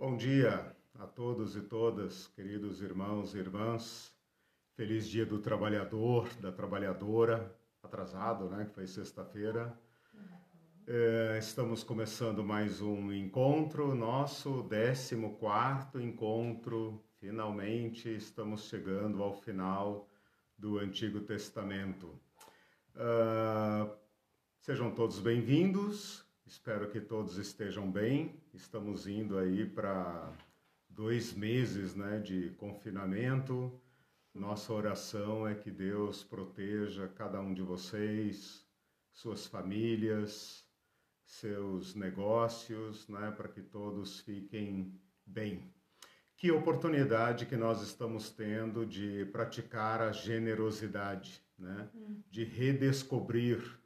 Bom dia a todos e todas, queridos irmãos e irmãs. Feliz dia do trabalhador, da trabalhadora, atrasado, né? Que foi sexta-feira. É, estamos começando mais um encontro nosso, 14 encontro. Finalmente estamos chegando ao final do Antigo Testamento. Uh, sejam todos bem-vindos, espero que todos estejam bem. Estamos indo aí para dois meses né, de confinamento. Nossa oração é que Deus proteja cada um de vocês, suas famílias, seus negócios, né, para que todos fiquem bem. Que oportunidade que nós estamos tendo de praticar a generosidade, né, hum. de redescobrir,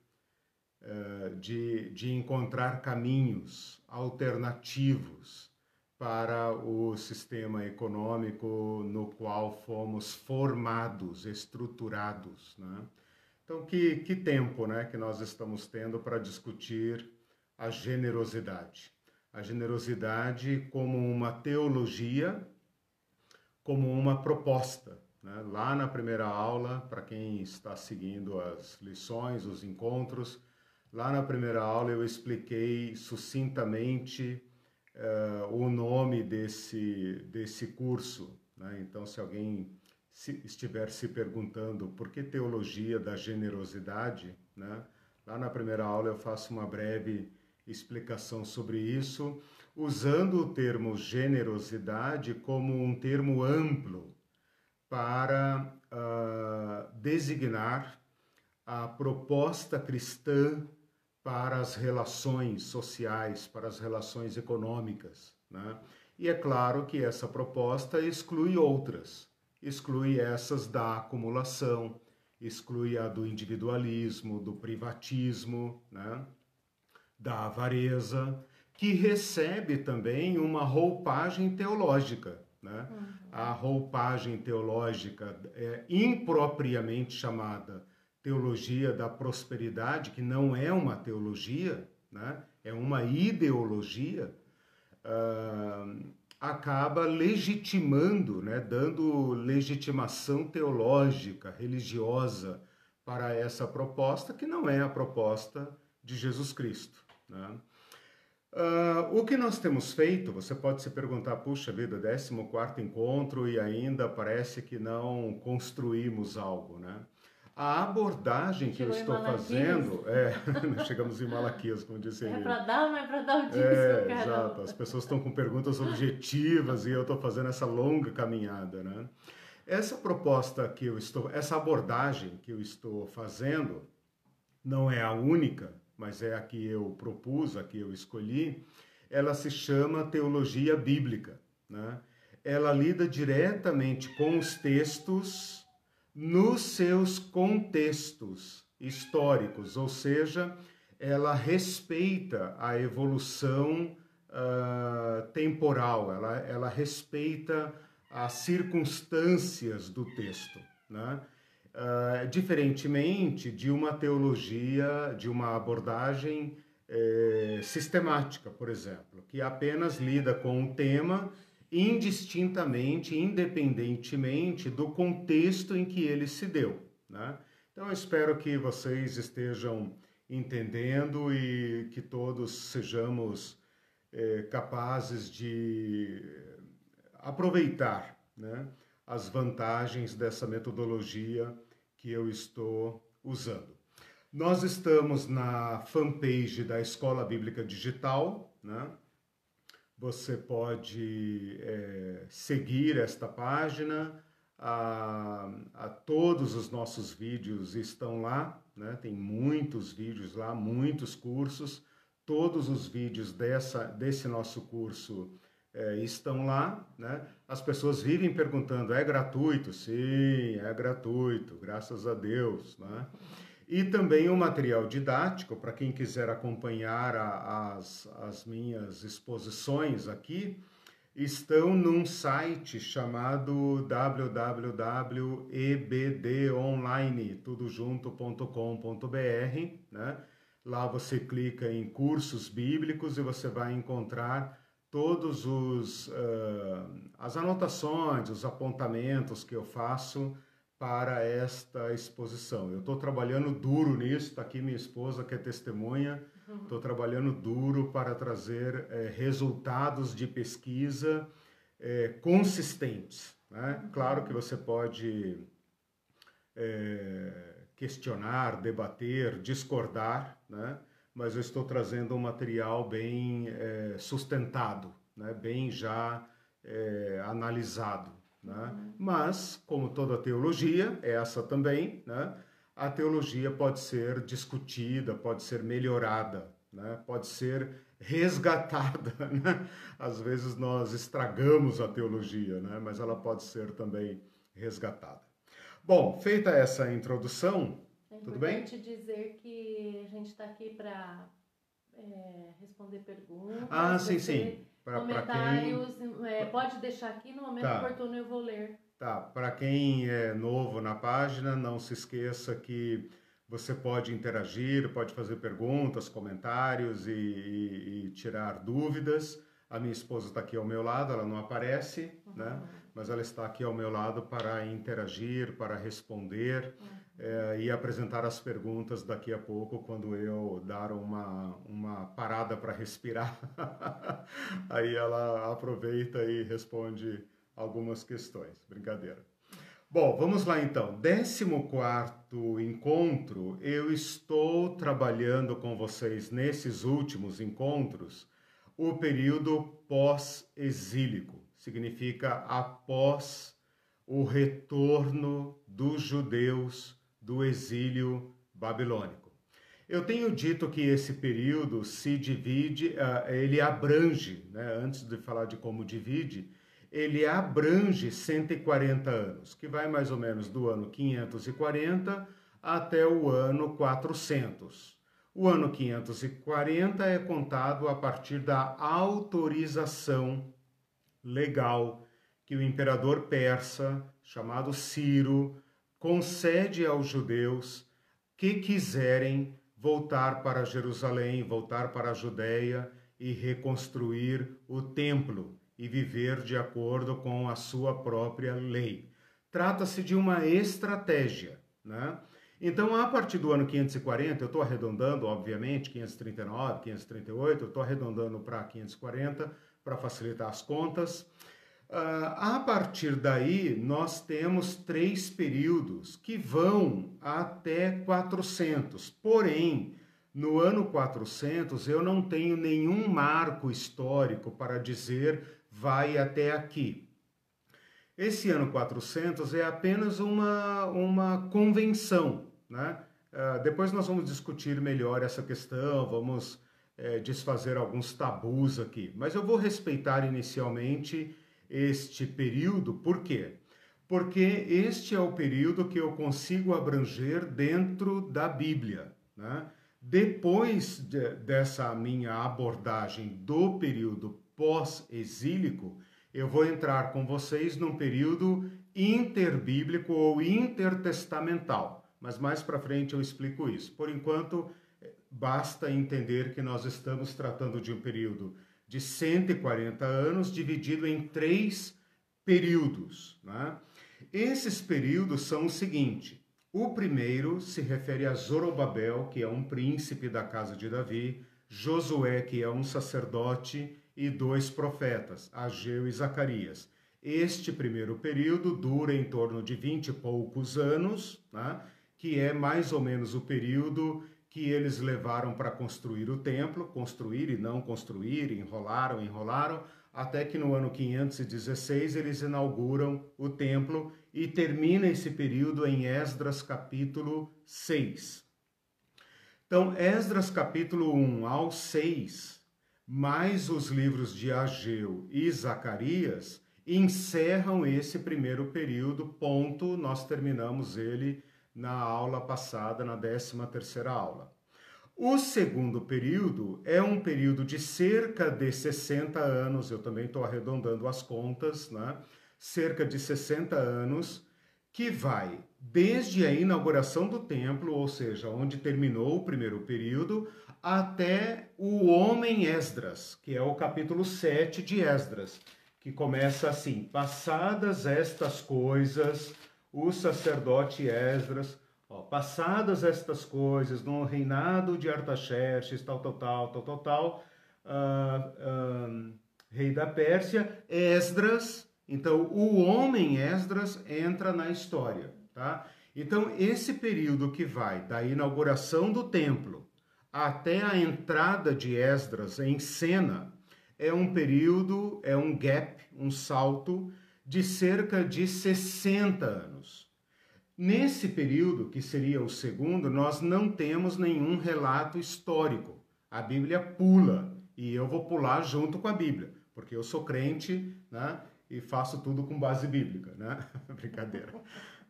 de, de encontrar caminhos alternativos para o sistema econômico no qual fomos formados, estruturados. Né? Então, que, que tempo né, que nós estamos tendo para discutir a generosidade? A generosidade como uma teologia, como uma proposta. Né? Lá na primeira aula, para quem está seguindo as lições, os encontros, lá na primeira aula eu expliquei sucintamente uh, o nome desse, desse curso. Né? Então, se alguém se, estiver se perguntando por que teologia da generosidade, né? lá na primeira aula eu faço uma breve explicação sobre isso, usando o termo generosidade como um termo amplo para uh, designar a proposta cristã para as relações sociais, para as relações econômicas. Né? E é claro que essa proposta exclui outras, exclui essas da acumulação, exclui a do individualismo, do privatismo, né? da avareza, que recebe também uma roupagem teológica. Né? Uhum. A roupagem teológica é impropriamente chamada teologia da prosperidade, que não é uma teologia, né? é uma ideologia, uh, acaba legitimando, né? dando legitimação teológica, religiosa para essa proposta, que não é a proposta de Jesus Cristo. Né? Uh, o que nós temos feito, você pode se perguntar, puxa vida, 14 encontro e ainda parece que não construímos algo, né? A abordagem que Chegou eu estou fazendo, é, chegamos em Malaquias, como disse ele. É para dar, mas é para dar o dízimo, é, Exato, as pessoas estão com perguntas objetivas e eu estou fazendo essa longa caminhada, né? Essa proposta que eu estou, essa abordagem que eu estou fazendo, não é a única, mas é a que eu propus, a que eu escolhi, ela se chama teologia bíblica, né? Ela lida diretamente com os textos nos seus contextos históricos, ou seja, ela respeita a evolução uh, temporal, ela, ela respeita as circunstâncias do texto, né? Uh, diferentemente de uma teologia, de uma abordagem eh, sistemática, por exemplo, que apenas lida com um tema indistintamente, independentemente do contexto em que ele se deu. Né? Então, espero que vocês estejam entendendo e que todos sejamos é, capazes de aproveitar né, as vantagens dessa metodologia que eu estou usando. Nós estamos na fanpage da Escola Bíblica Digital, né? Você pode é, seguir esta página. A, a, todos os nossos vídeos estão lá, né? tem muitos vídeos lá, muitos cursos. Todos os vídeos dessa, desse nosso curso é, estão lá. Né? As pessoas vivem perguntando: é gratuito? Sim, é gratuito, graças a Deus. Né? E também o um material didático, para quem quiser acompanhar a, as, as minhas exposições aqui, estão num site chamado www.ebdonline.com.br. Né? Lá você clica em cursos bíblicos e você vai encontrar todos os uh, as anotações, os apontamentos que eu faço para esta exposição. Eu estou trabalhando duro nisso, está aqui minha esposa que é testemunha, estou uhum. trabalhando duro para trazer é, resultados de pesquisa é, consistentes. Né? Uhum. Claro que você pode é, questionar, debater, discordar, né? mas eu estou trazendo um material bem sustentado, né? bem já analisado. Né? Mas, como toda teologia, essa também, né? a teologia pode ser discutida, pode ser melhorada, né? pode ser resgatada. Né? Às vezes nós estragamos a teologia, né? mas ela pode ser também resgatada. Bom, feita essa introdução, é tudo bem? É importante dizer que a gente está aqui para é, responder perguntas. Ah, sim, sim. Pra, comentários, quem... é, pode deixar aqui no momento tá. oportuno eu vou ler. Tá, para quem é novo na página, não se esqueça que você pode interagir, pode fazer perguntas, comentários e, e, e tirar dúvidas. A minha esposa está aqui ao meu lado, ela não aparece, uhum. né? mas ela está aqui ao meu lado para interagir, para responder uhum. É, e apresentar as perguntas daqui a pouco, quando eu dar uma, uma parada para respirar. Aí ela aproveita e responde algumas questões. Brincadeira. Bom, vamos lá então. 14 encontro, eu estou trabalhando com vocês nesses últimos encontros o período pós-exílico significa após o retorno dos judeus do exílio babilônico. Eu tenho dito que esse período se divide, ah, ele abrange, né, antes de falar de como divide, ele abrange 140 anos, que vai mais ou menos do ano 540 até o ano 400. O ano 540 é contado a partir da autorização legal que o imperador persa, chamado Ciro, concede aos judeus que quiserem voltar para Jerusalém, voltar para a Judéia e reconstruir o templo e viver de acordo com a sua própria lei. Trata-se de uma estratégia, né? Então, a partir do ano 540, eu estou arredondando, obviamente, 539, 538, eu estou arredondando para 540, para facilitar as contas. Uh, a partir daí, nós temos três períodos que vão até 400. Porém, no ano 400, eu não tenho nenhum marco histórico para dizer vai até aqui. Esse ano 400 é apenas uma, uma convenção. Né? Uh, depois nós vamos discutir melhor essa questão, vamos é, desfazer alguns tabus aqui, mas eu vou respeitar inicialmente este período, por quê? Porque este é o período que eu consigo abranger dentro da Bíblia. Né? Depois de, dessa minha abordagem do período pós-exílico, eu vou entrar com vocês num período interbíblico ou intertestamental. Mas mais para frente eu explico isso. Por enquanto, basta entender que nós estamos tratando de um período de 140 anos dividido em três períodos. Né? Esses períodos são o seguinte: o primeiro se refere a Zorobabel, que é um príncipe da casa de Davi, Josué, que é um sacerdote, e dois profetas, Ageu e Zacarias. Este primeiro período dura em torno de vinte e poucos anos, né? que é mais ou menos o período que eles levaram para construir o templo, construir e não construir, enrolaram, enrolaram, até que no ano 516 eles inauguram o templo e termina esse período em Esdras capítulo 6. Então, Esdras capítulo 1 ao 6, mais os livros de Ageu e Zacarias, encerram esse primeiro período, ponto, nós terminamos ele na aula passada, na 13 terceira aula. O segundo período é um período de cerca de 60 anos, eu também estou arredondando as contas, né? cerca de 60 anos, que vai desde a inauguração do templo, ou seja, onde terminou o primeiro período, até o homem Esdras, que é o capítulo 7 de Esdras, que começa assim: Passadas estas coisas, o sacerdote Esdras, ó, passadas estas coisas, no reinado de Artaxerxes, tal, tal, tal, tal, tal, tal, uh, rei da Pérsia, Esdras, então o homem Esdras entra na história, tá? Então esse período que vai da inauguração do templo até a entrada de Esdras em cena é um período, é um gap, um salto de cerca de 60 anos. Nesse período, que seria o segundo, nós não temos nenhum relato histórico. A Bíblia pula e eu vou pular junto com a Bíblia, porque eu sou crente, né? E faço tudo com base bíblica, né? Brincadeira.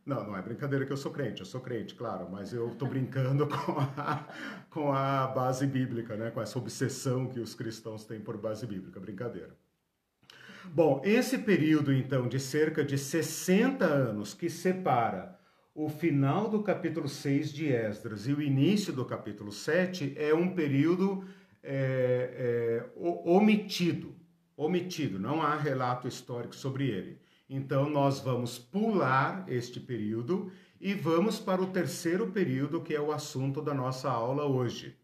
Não, não é brincadeira que eu sou crente, eu sou crente, claro, mas eu estou brincando com a, com a base bíblica, né? com essa obsessão que os cristãos têm por base bíblica, brincadeira. Bom, esse período então de cerca de 60 anos que separa o final do capítulo 6 de Esdras e o início do capítulo 7 é um período é, é, omitido, omitido, não há relato histórico sobre ele. Então, nós vamos pular este período e vamos para o terceiro período, que é o assunto da nossa aula hoje.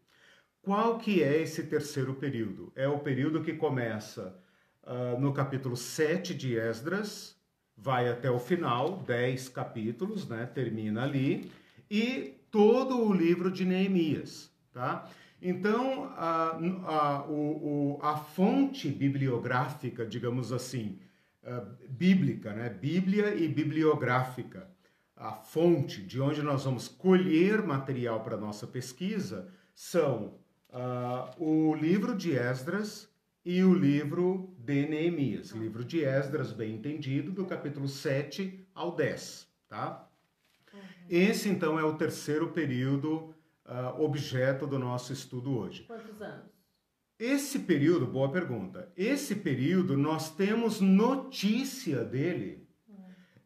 Qual que é esse terceiro período? É o período que começa uh, no capítulo 7 de Esdras, vai até o final, 10 capítulos, né? termina ali, e todo o livro de Neemias. Tá? Então, a, a, o, a fonte bibliográfica, digamos assim, uh, bíblica, né? Bíblia e bibliográfica. A fonte de onde nós vamos colher material para nossa pesquisa são uh, o livro de Esdras e o livro de Neemias. Livro de Esdras, bem entendido, do capítulo 7 ao 10, tá? Uhum. Esse, então, é o terceiro período uh, objeto do nosso estudo hoje. Quantos anos? Esse período, boa pergunta. Esse período nós temos notícia dele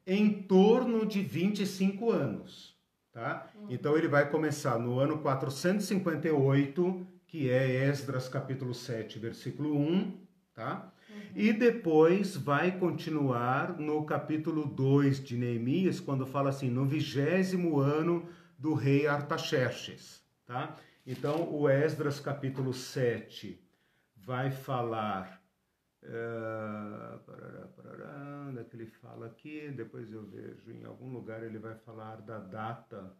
em torno de 25 anos, tá? Uhum. Então ele vai começar no ano 458, que é Esdras capítulo 7, versículo 1, tá? E depois vai continuar no capítulo 2 de Neemias, quando fala assim, no vigésimo ano do rei Artaxerxes, tá? Então, o Esdras capítulo 7 vai falar. Uh, parará, parará, onde é que ele fala aqui? Depois eu vejo em algum lugar ele vai falar da data.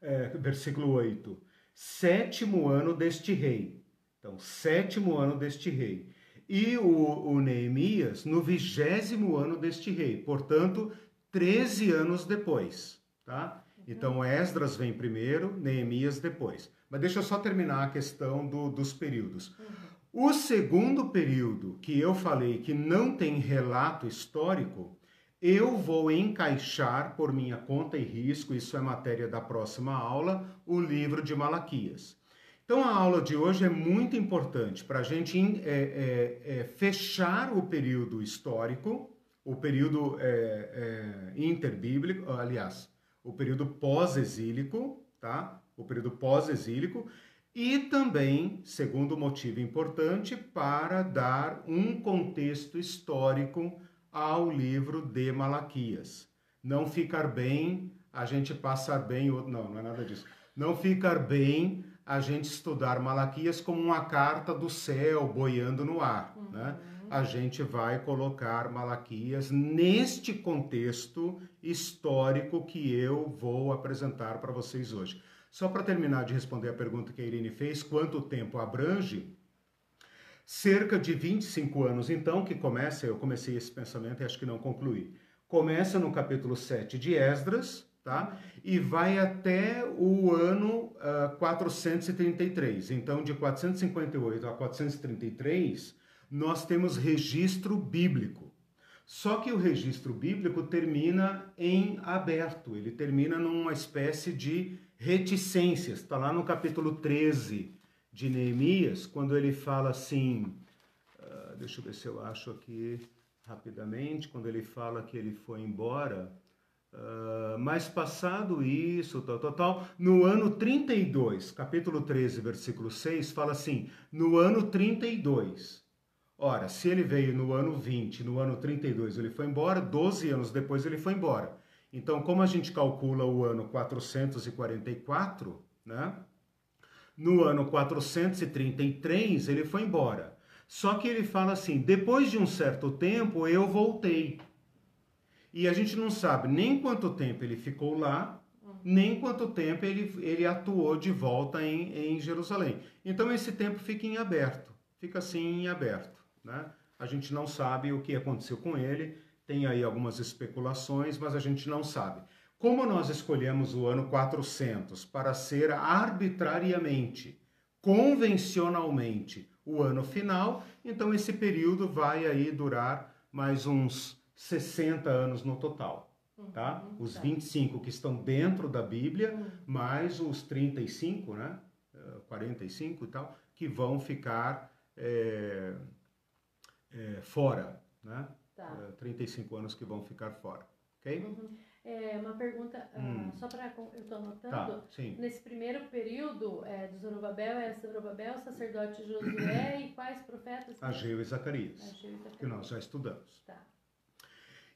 É, versículo 8. Sétimo ano deste rei. Então, sétimo ano deste rei. E o, o Neemias no vigésimo ano deste rei. Portanto, 13 anos depois. Tá? Então, Esdras vem primeiro, Neemias depois. Mas deixa eu só terminar a questão do, dos períodos. Uhum. O segundo período, que eu falei que não tem relato histórico, eu vou encaixar por minha conta e risco, isso é matéria da próxima aula, o livro de Malaquias. Então a aula de hoje é muito importante para a gente é, é, é, fechar o período histórico, o período é, é, interbíblico, aliás, o período pós-exílico, tá? O período pós-exílico e também, segundo motivo importante, para dar um contexto histórico ao livro de Malaquias. Não ficar bem, a gente passar bem, não, não é nada disso. Não ficar bem a gente estudar Malaquias como uma carta do céu boiando no ar, uhum. né? A gente vai colocar Malaquias neste contexto histórico que eu vou apresentar para vocês hoje. Só para terminar de responder a pergunta que a Irene fez, quanto tempo abrange? Cerca de 25 anos, então, que começa, eu comecei esse pensamento e acho que não concluí. Começa no capítulo 7 de Esdras, tá? E vai até o ano uh, ah, 433. Então, de 458 a 433, nós temos registro bíblico. Só que o registro bíblico termina em aberto, ele termina numa espécie de reticências. Está lá no capítulo 13 de Neemias, quando ele fala assim. Uh, deixa eu ver se eu acho aqui rapidamente. Quando ele fala que ele foi embora. Uh, mas passado isso, tal, tal, tal, no ano 32, capítulo 13, versículo 6, fala assim: no ano 32. Ora, se ele veio no ano 20, no ano 32 ele foi embora, 12 anos depois ele foi embora. Então, como a gente calcula o ano 444, né? No ano 433 ele foi embora. Só que ele fala assim: depois de um certo tempo eu voltei. E a gente não sabe nem quanto tempo ele ficou lá, nem quanto tempo ele, ele atuou de volta em, em Jerusalém. Então esse tempo fica em aberto, fica assim em aberto. Né? A gente não sabe o que aconteceu com ele, tem aí algumas especulações, mas a gente não sabe. Como nós escolhemos o ano 400 para ser arbitrariamente, convencionalmente, o ano final, então esse período vai aí durar mais uns 60 anos no total. Tá? Uhum, os 25 tá. que estão dentro da Bíblia, uhum. mais os 35, né? 45 eh, e tal, que vão ficar é, é, fora, né? Tá. 35 anos que vão ficar fora, ok? Uhum. É, uma pergunta, ah, hum. uh, só para eu estou anotando. Tá, Nesse primeiro período é, de Zorobabel, é Zorobabel, sacerdote Josué e quais profetas? Ageu e Zacarias, Ageu e Zacarias. que nós já estudamos. Tá.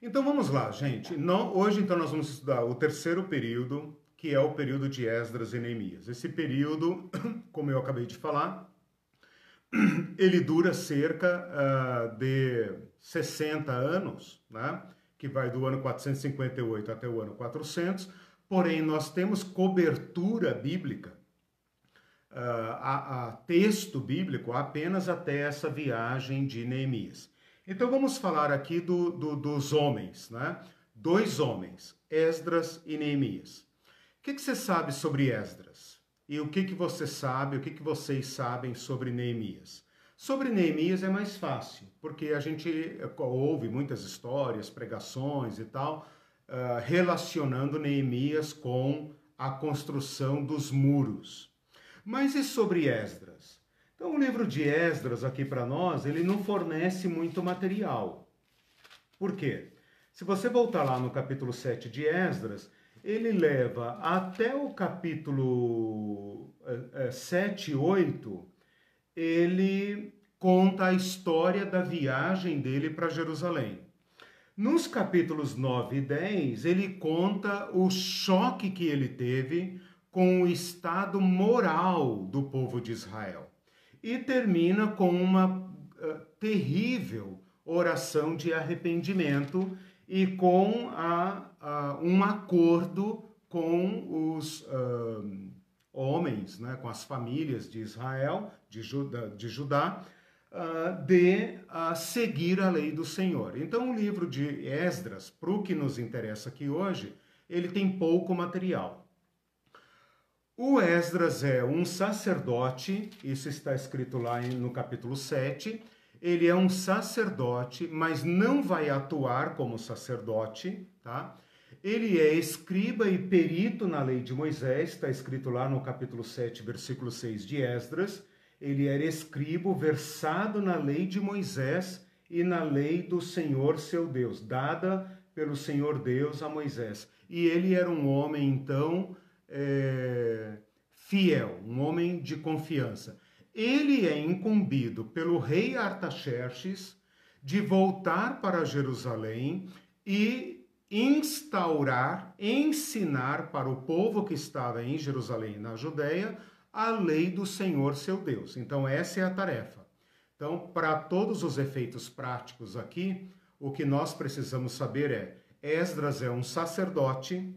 Então vamos lá, gente. Hoje então nós vamos estudar o terceiro período, que é o período de Esdras e Neemias. Esse período, como eu acabei de falar, ele dura cerca uh, de 60 anos, né? que vai do ano 458 até o ano 400, porém nós temos cobertura bíblica, uh, a, a texto bíblico apenas até essa viagem de Neemias. Então vamos falar aqui do, do, dos homens, né? Dois homens, Esdras e Neemias. O que, que você sabe sobre Esdras? E o que, que você sabe, o que, que vocês sabem sobre Neemias? Sobre Neemias é mais fácil, porque a gente ouve muitas histórias, pregações e tal, uh, relacionando Neemias com a construção dos muros. Mas e sobre Esdras? Então, o livro de Esdras, aqui para nós, ele não fornece muito material. Por quê? Se você voltar lá no capítulo 7 de Esdras, ele leva até o capítulo é, é, 7 e 8, ele conta a história da viagem dele para Jerusalém. Nos capítulos 9 e 10, ele conta o choque que ele teve com o estado moral do povo de Israel e termina com uma uh, terrível oração de arrependimento e com a, a um acordo com os uh, homens, né, com as famílias de Israel, de, de Judá, uh, de seguir a lei do Senhor. Então, o livro de Esdras, para o que nos interessa aqui hoje, ele tem pouco material. O Esdras é um sacerdote, isso está escrito lá no capítulo 7. Ele é um sacerdote, mas não vai atuar como sacerdote, tá? Ele é escriba e perito na lei de Moisés, está escrito lá no capítulo 7, versículo 6 de Esdras. Ele era escribo versado na lei de Moisés e na lei do Senhor seu Deus, dada pelo Senhor Deus a Moisés. E ele era um homem, então, é, fiel, um homem de confiança. Ele é incumbido pelo rei Artaxerxes de voltar para Jerusalém e instaurar, ensinar para o povo que estava em Jerusalém, na Judéia, a lei do Senhor seu Deus. Então, essa é a tarefa. Então, para todos os efeitos práticos aqui, o que nós precisamos saber é: Esdras é um sacerdote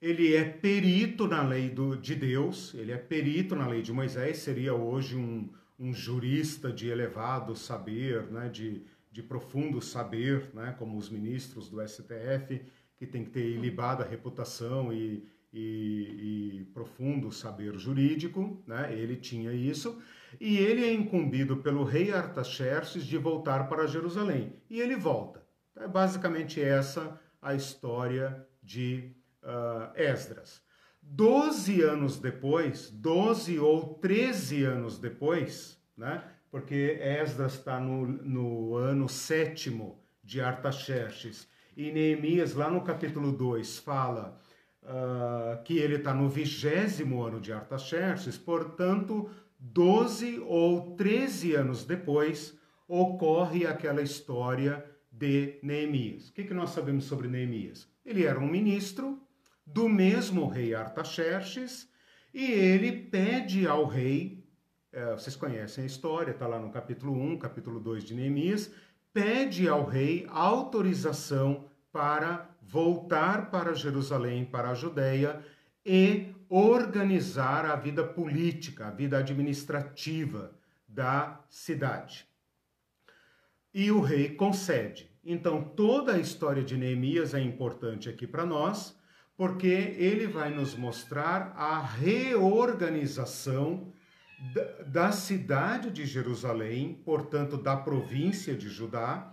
ele é perito na lei do, de Deus, ele é perito na lei de Moisés, seria hoje um, um jurista de elevado saber, né, de, de profundo saber, né, como os ministros do STF, que tem que ter ilibada reputação e, e, e, profundo saber jurídico, né, ele tinha isso, e ele é incumbido pelo rei Artaxerxes de voltar para Jerusalém, e ele volta. É basicamente essa a história de uh, Esdras. Doze anos depois, doze ou treze anos depois, né? porque Esdras está no, no ano sétimo de Artaxerxes E Neemias, lá no capítulo 2, fala uh, que ele está no vigésimo ano de Artaxerxes, portanto, 12 ou 13 anos depois, ocorre aquela história de Neemias. O que, que nós sabemos sobre Neemias? Ele era um ministro do mesmo rei Artaxerxes e ele pede ao rei, é, vocês conhecem a história, está lá no capítulo 1, capítulo 2 de Neemias, pede ao rei autorização para voltar para Jerusalém, para a Judéia e organizar a vida política, a vida administrativa da cidade. E o rei concede. Então, toda a história de Neemias é importante aqui para nós, porque ele vai nos mostrar a reorganização da, cidade de Jerusalém, portanto, da província de Judá,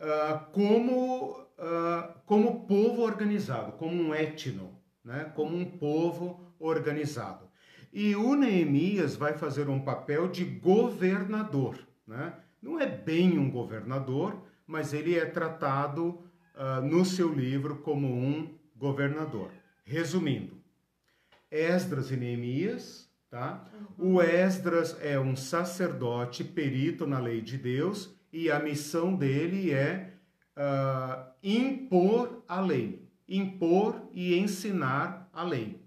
uh, como, uh, como povo organizado, como um etno, né? como um povo organizado. E o Neemias vai fazer um papel de governador. Né? Não é bem um governador, mas ele é tratado uh, no seu livro como um governador. Resumindo, Esdras e Neemias, tá? Uhum. O Esdras é um sacerdote perito na lei de Deus e a missão dele é uh, impor a lei, impor e ensinar a lei.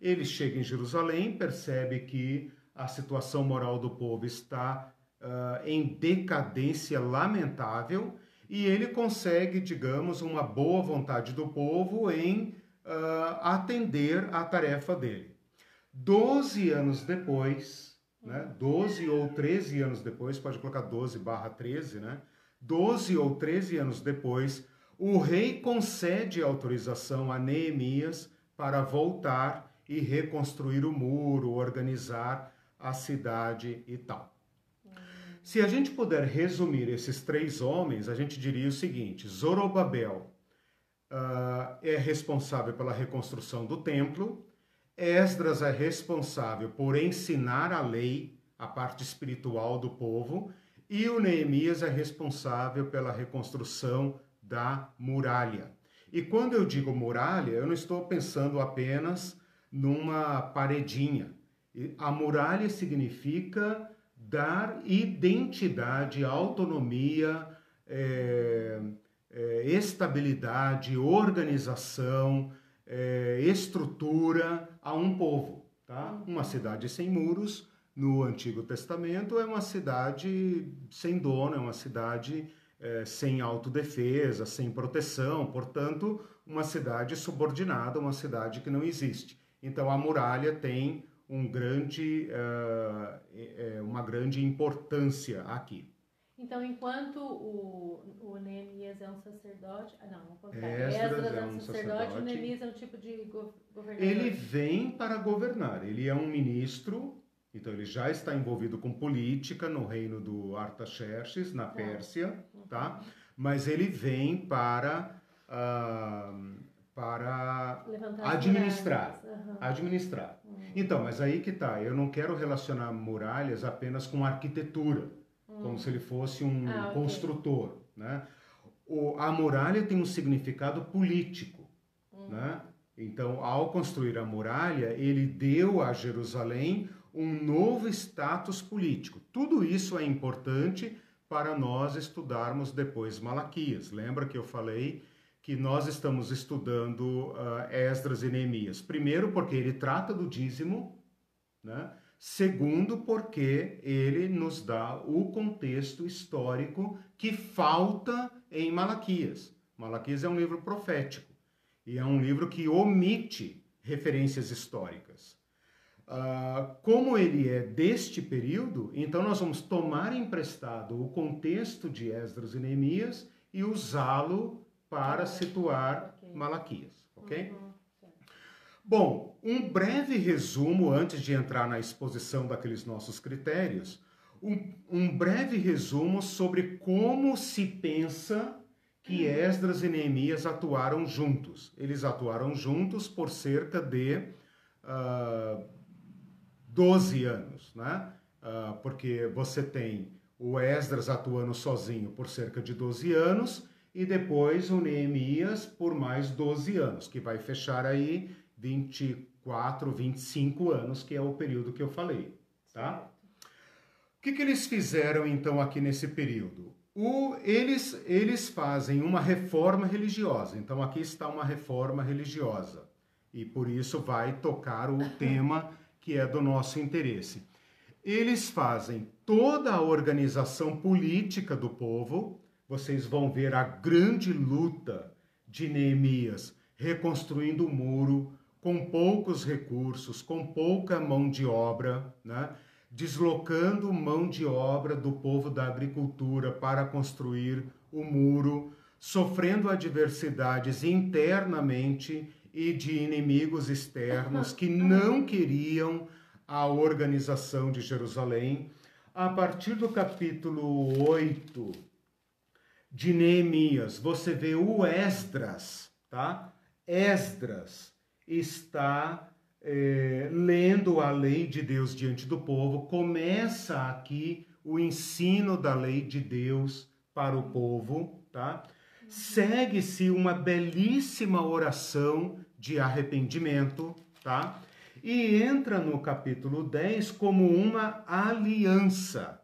Ele chega em Jerusalém, percebe que a situação moral do povo está uh, em decadência lamentável e ele consegue, digamos, uma boa vontade do povo em uh, atender à tarefa dele. Doze anos depois, né, 12 ou 13 anos depois, pode colocar 12 barra 13, né? 12 ou 13 anos depois, o rei concede autorização a Neemias para voltar e reconstruir o muro, organizar a cidade e tal. Se a gente puder resumir esses três homens, a gente diria o seguinte: Zorobabel uh, é responsável pela reconstrução do templo, Esdras é responsável por ensinar a lei, a parte espiritual do povo, e o Neemias é responsável pela reconstrução da muralha. E quando eu digo muralha, eu não estou pensando apenas numa paredinha. A muralha significa dar identidade, autonomia, é, é, estabilidade, organização, é, estrutura a um povo. Tá? Uma cidade sem muros, no Antigo Testamento, é uma cidade sem dono, é uma cidade é, sem autodefesa, sem proteção, portanto, uma cidade subordinada, uma cidade que não existe. Então, a muralha tem um grande, uh, uma grande importância aqui. Então, enquanto o, o Neemias é um sacerdote, ah, não, ao contrário, Esdras, é, é um sacerdote, sacerdote, o Neemias é um tipo de governador. Ele vem para governar, ele é um ministro, então ele já está envolvido com política no reino do Artaxerxes, na tá. Pérsia, tá? Uhum. Mas ele vem para uh, para administrar. Uhum. Administrar. Uhum. Então, mas aí que tá. Eu não quero relacionar muralhas apenas com arquitetura, uhum. como se ele fosse um ah, construtor, okay. né? O, a muralha tem um significado político, uhum. né? Então, ao construir a muralha, ele deu a Jerusalém um novo status político. Tudo isso é importante para nós estudarmos depois Malaquias. Lembra que eu falei que nós estamos estudando uh, Esdras e Neemias. Primeiro, porque ele trata do dízimo, né? Segundo, porque ele nos dá o contexto histórico que falta em Malaquias. Malaquias é um livro profético e é um livro que omite referências históricas. Uh, como ele é deste período, então nós vamos tomar emprestado o contexto de Esdras e Neemias e usá-lo para situar okay. Malaquias, ok? Uhum. Bom, um breve resumo antes de entrar na exposição daqueles nossos critérios, um, um breve resumo sobre como se pensa que uhum. Esdras e Neemias atuaram juntos. Eles atuaram juntos por cerca de uh, ah, 12 anos, né? Uh, porque você tem o Esdras atuando sozinho por cerca de 12 anos e depois o Neemias por mais 12 anos, que vai fechar aí 24, 25 anos, que é o período que eu falei, tá? O que, que eles fizeram então aqui nesse período? O, eles, eles fazem uma reforma religiosa. Então aqui está uma reforma religiosa. E por isso vai tocar o tema que é do nosso interesse. Eles fazem toda a organização política do povo. Vocês vão ver a grande luta de Neemias reconstruindo o muro com poucos recursos, com pouca mão de obra, né? deslocando mão de obra do povo da agricultura para construir o muro, sofrendo adversidades internamente e de inimigos externos que não queriam a organização de Jerusalém. A partir do capítulo 8 de Neemias, você vê o Esdras, tá? Esdras está é, lendo a lei de Deus diante do povo, começa aqui o ensino da lei de Deus para o povo, tá? Segue-se uma belíssima oração de arrependimento, tá? E entra no capítulo 10 como uma aliança,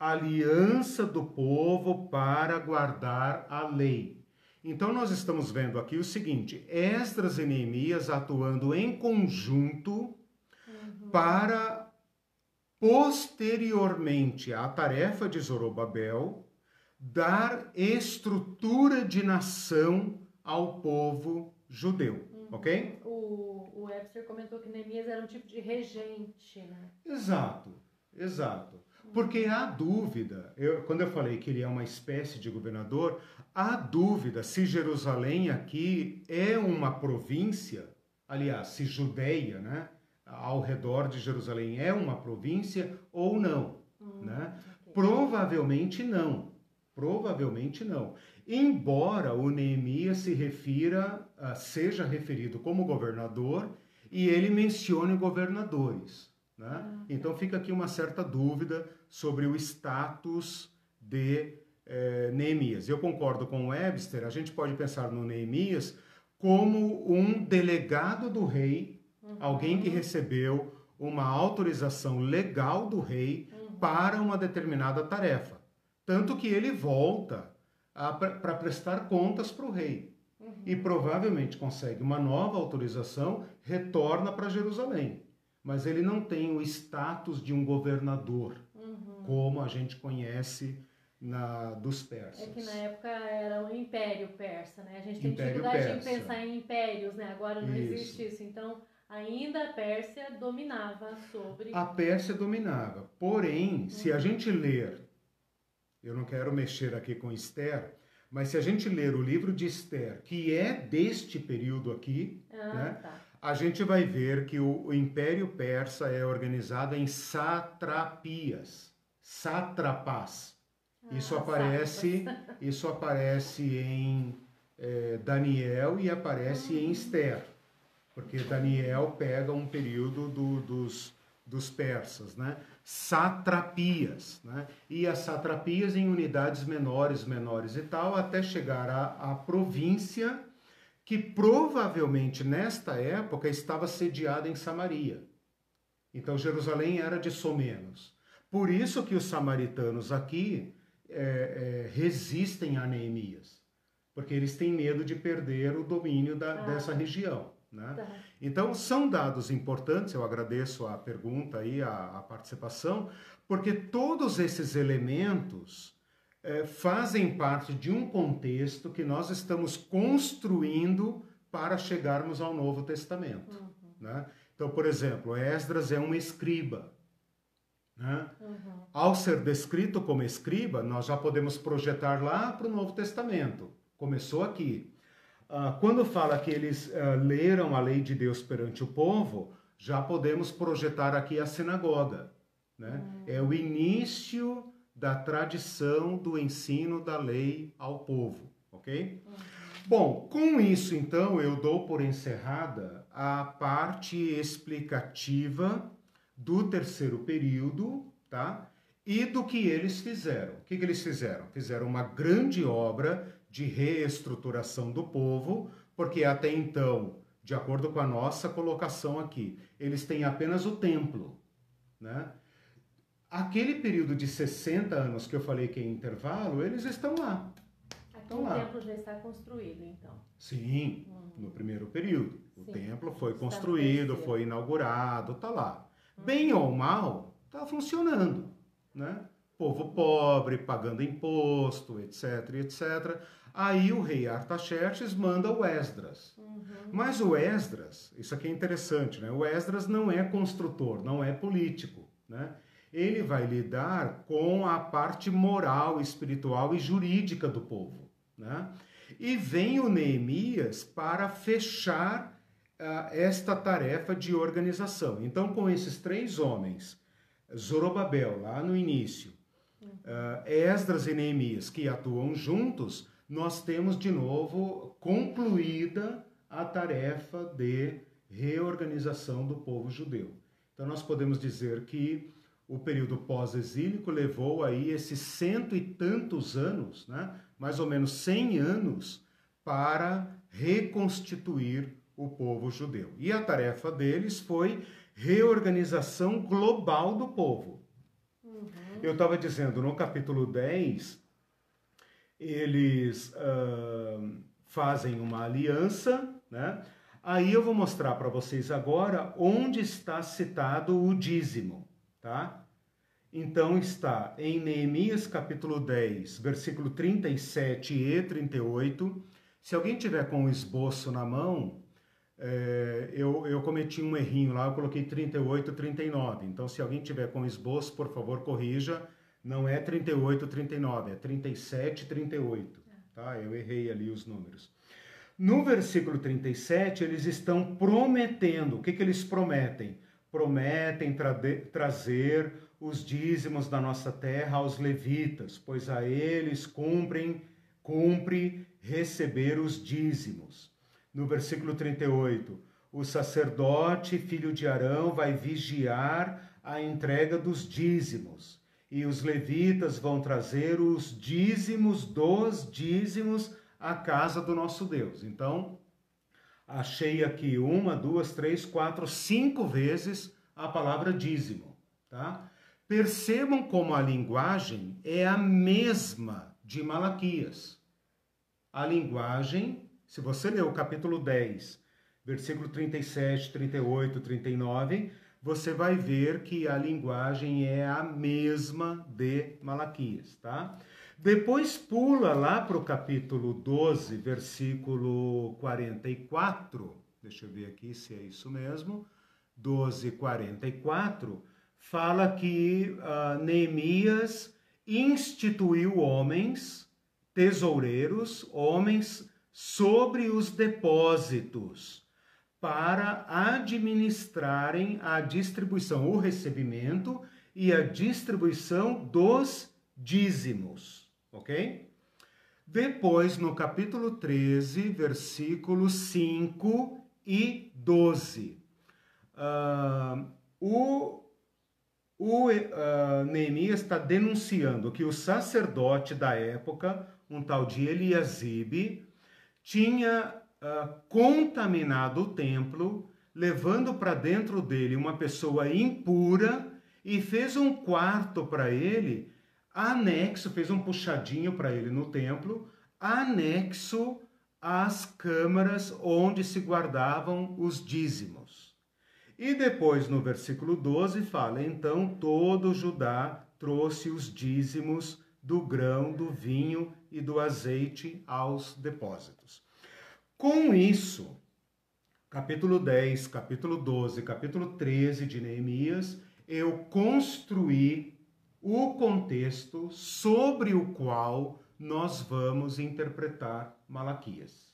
aliança do povo para guardar a lei. Então, nós estamos vendo aqui o seguinte: Esdras e Neemias atuando em conjunto uhum. para, posteriormente à tarefa de Zorobabel, dar estrutura de nação ao povo judeu. Uhum. Ok? O, o Webster comentou que Neemias era um tipo de regente, né? Exato, exato. Porque há dúvida, eu, quando eu falei que ele é uma espécie de governador, há dúvida se Jerusalém aqui é uma província, aliás, se Judeia, né, ao redor de Jerusalém é uma província ou não, hum, né? Okay. Provavelmente não. Provavelmente não. Embora o Neemias se refira, uh, seja referido como governador e ele mencione governadores. Né? Ah, então fica aqui uma certa dúvida sobre o status de é, Neemias. Eu concordo com o Webster, a gente pode pensar no Neemias como um delegado do rei, uhum. alguém que recebeu uma autorização legal do rei uhum. para uma determinada tarefa. Tanto que ele volta para prestar contas para o rei. Uhum. E provavelmente consegue uma nova autorização, retorna para Jerusalém. Mas ele não tem o status de um governador. Como a gente conhece na, dos persas. É que na época era o Império Persa, né? A gente tem Império dificuldade persa. em pensar em impérios, né? Agora não isso. existe isso. Então, ainda a Pérsia dominava sobre. A Pérsia dominava. Porém, uhum. se a gente ler, eu não quero mexer aqui com Esther, mas se a gente ler o livro de Esther, que é deste período aqui, ah, né? Tá. A gente vai ver que o, o Império Persa é organizado em satrapias, satrapas. Isso ah, aparece, isso aparece em é, Daniel e aparece em Esther, porque Daniel pega um período do, dos, dos persas, né? Satrapias, né? E as satrapias em unidades menores, menores e tal, até chegar à, à província que provavelmente nesta época estava sediada em Samaria. Então Jerusalém era de somenos. Por isso que os samaritanos aqui é, é, resistem a Neemias, porque eles têm medo de perder o domínio da, ah. dessa região. Né? Tá. Então, são dados importantes, eu agradeço a pergunta e a, a participação, porque todos esses elementos é, fazem parte de um contexto que nós estamos construindo para chegarmos ao Novo Testamento. Uhum. Né? Então, por exemplo, Esdras é um escriba. Né? Uhum. Ao ser descrito como escriba, nós já podemos projetar lá para o Novo Testamento. Começou aqui. Uh, quando fala que eles uh, leram a lei de Deus perante o povo, já podemos projetar aqui a sinagoga. Né? Uhum. É o início da tradição do ensino da lei ao povo, ok? Uhum. Bom, com isso então eu dou por encerrada a parte explicativa do terceiro período, tá? e do que eles fizeram. O que, que eles fizeram? Fizeram uma grande obra de reestruturação do povo, porque até então, de acordo com a nossa colocação aqui, eles têm apenas o templo, né? Aquele período de 60 anos que eu falei que é intervalo, eles estão lá. Aqui estão o lá. templo já está construído, então. Sim, hum. no primeiro período. O Sim. templo foi construído, foi inaugurado, está lá. Bem ou mal, está funcionando, né? Povo pobre, pagando imposto, etc, etc. Aí o rei Artaxerxes manda o Esdras. Uhum. Mas o Esdras, isso aqui é interessante, né? O Esdras não é construtor, não é político, né? Ele vai lidar com a parte moral, espiritual e jurídica do povo, né? E vem o Neemias para fechar esta tarefa de organização. Então, com esses três homens, Zorobabel, lá no início, Esdras e Neemias, que atuam juntos, nós temos de novo concluída a tarefa de reorganização do povo judeu. Então nós podemos dizer que o período pós-exílico levou aí esses cento e tantos anos, né, mais ou menos cem anos, para reconstituir o povo judeu. E a tarefa deles foi reorganização global do povo. Uhum. Eu estava dizendo no capítulo 10 eles uh, fazem uma aliança, né? Aí eu vou mostrar para vocês agora onde está citado o dízimo, tá? Então está em Neemias capítulo 10, versículo 37 e 38. Se alguém tiver com o esboço na mão, é, eu, eu cometi um errinho lá, eu coloquei 38, 39. Então, se alguém tiver com esboço, por favor, corrija não é 38, 39, é 37, 38. Tá? Eu errei ali os números. No versículo 37, eles estão prometendo. O que, que eles prometem? Prometem tra trazer os dízimos da nossa terra aos levitas, pois a eles cumprem, cumpre receber os dízimos. No versículo 38, o sacerdote, filho de Arão, vai vigiar a entrega dos dízimos e os levitas vão trazer os dízimos dos dízimos à casa do nosso Deus. Então, achei aqui uma, duas, três, quatro, cinco vezes a palavra dízimo, tá? Percebam como a linguagem é a mesma de Malaquias. A linguagem, se você ler o capítulo 10, versículo 37, 38, 39, você vai ver que a linguagem é a mesma de Malaquias, tá? Depois pula lá para o capítulo 12, versículo 44. Deixa eu ver aqui se é isso mesmo. 12, 44. Fala que uh, Neemias instituiu homens, tesoureiros, homens sobre os depósitos para administrarem a distribuição, o recebimento e a distribuição dos dízimos, ok? Depois, no capítulo 13, versículos 5 e 12, uh, o, o uh, Neemias está denunciando que o sacerdote da época, um tal de Eliasibe, tinha uh, contaminado o templo, levando para dentro dele uma pessoa impura e fez um quarto para ele, anexo, fez um puxadinho para ele no templo, anexo às câmaras onde se guardavam os dízimos. E depois no versículo 12 fala: Então todo Judá trouxe os dízimos do grão, do vinho e do azeite aos depósitos. Com isso, capítulo 10, capítulo 12, capítulo 13 de Neemias, eu construí o contexto sobre o qual nós vamos interpretar Malaquias.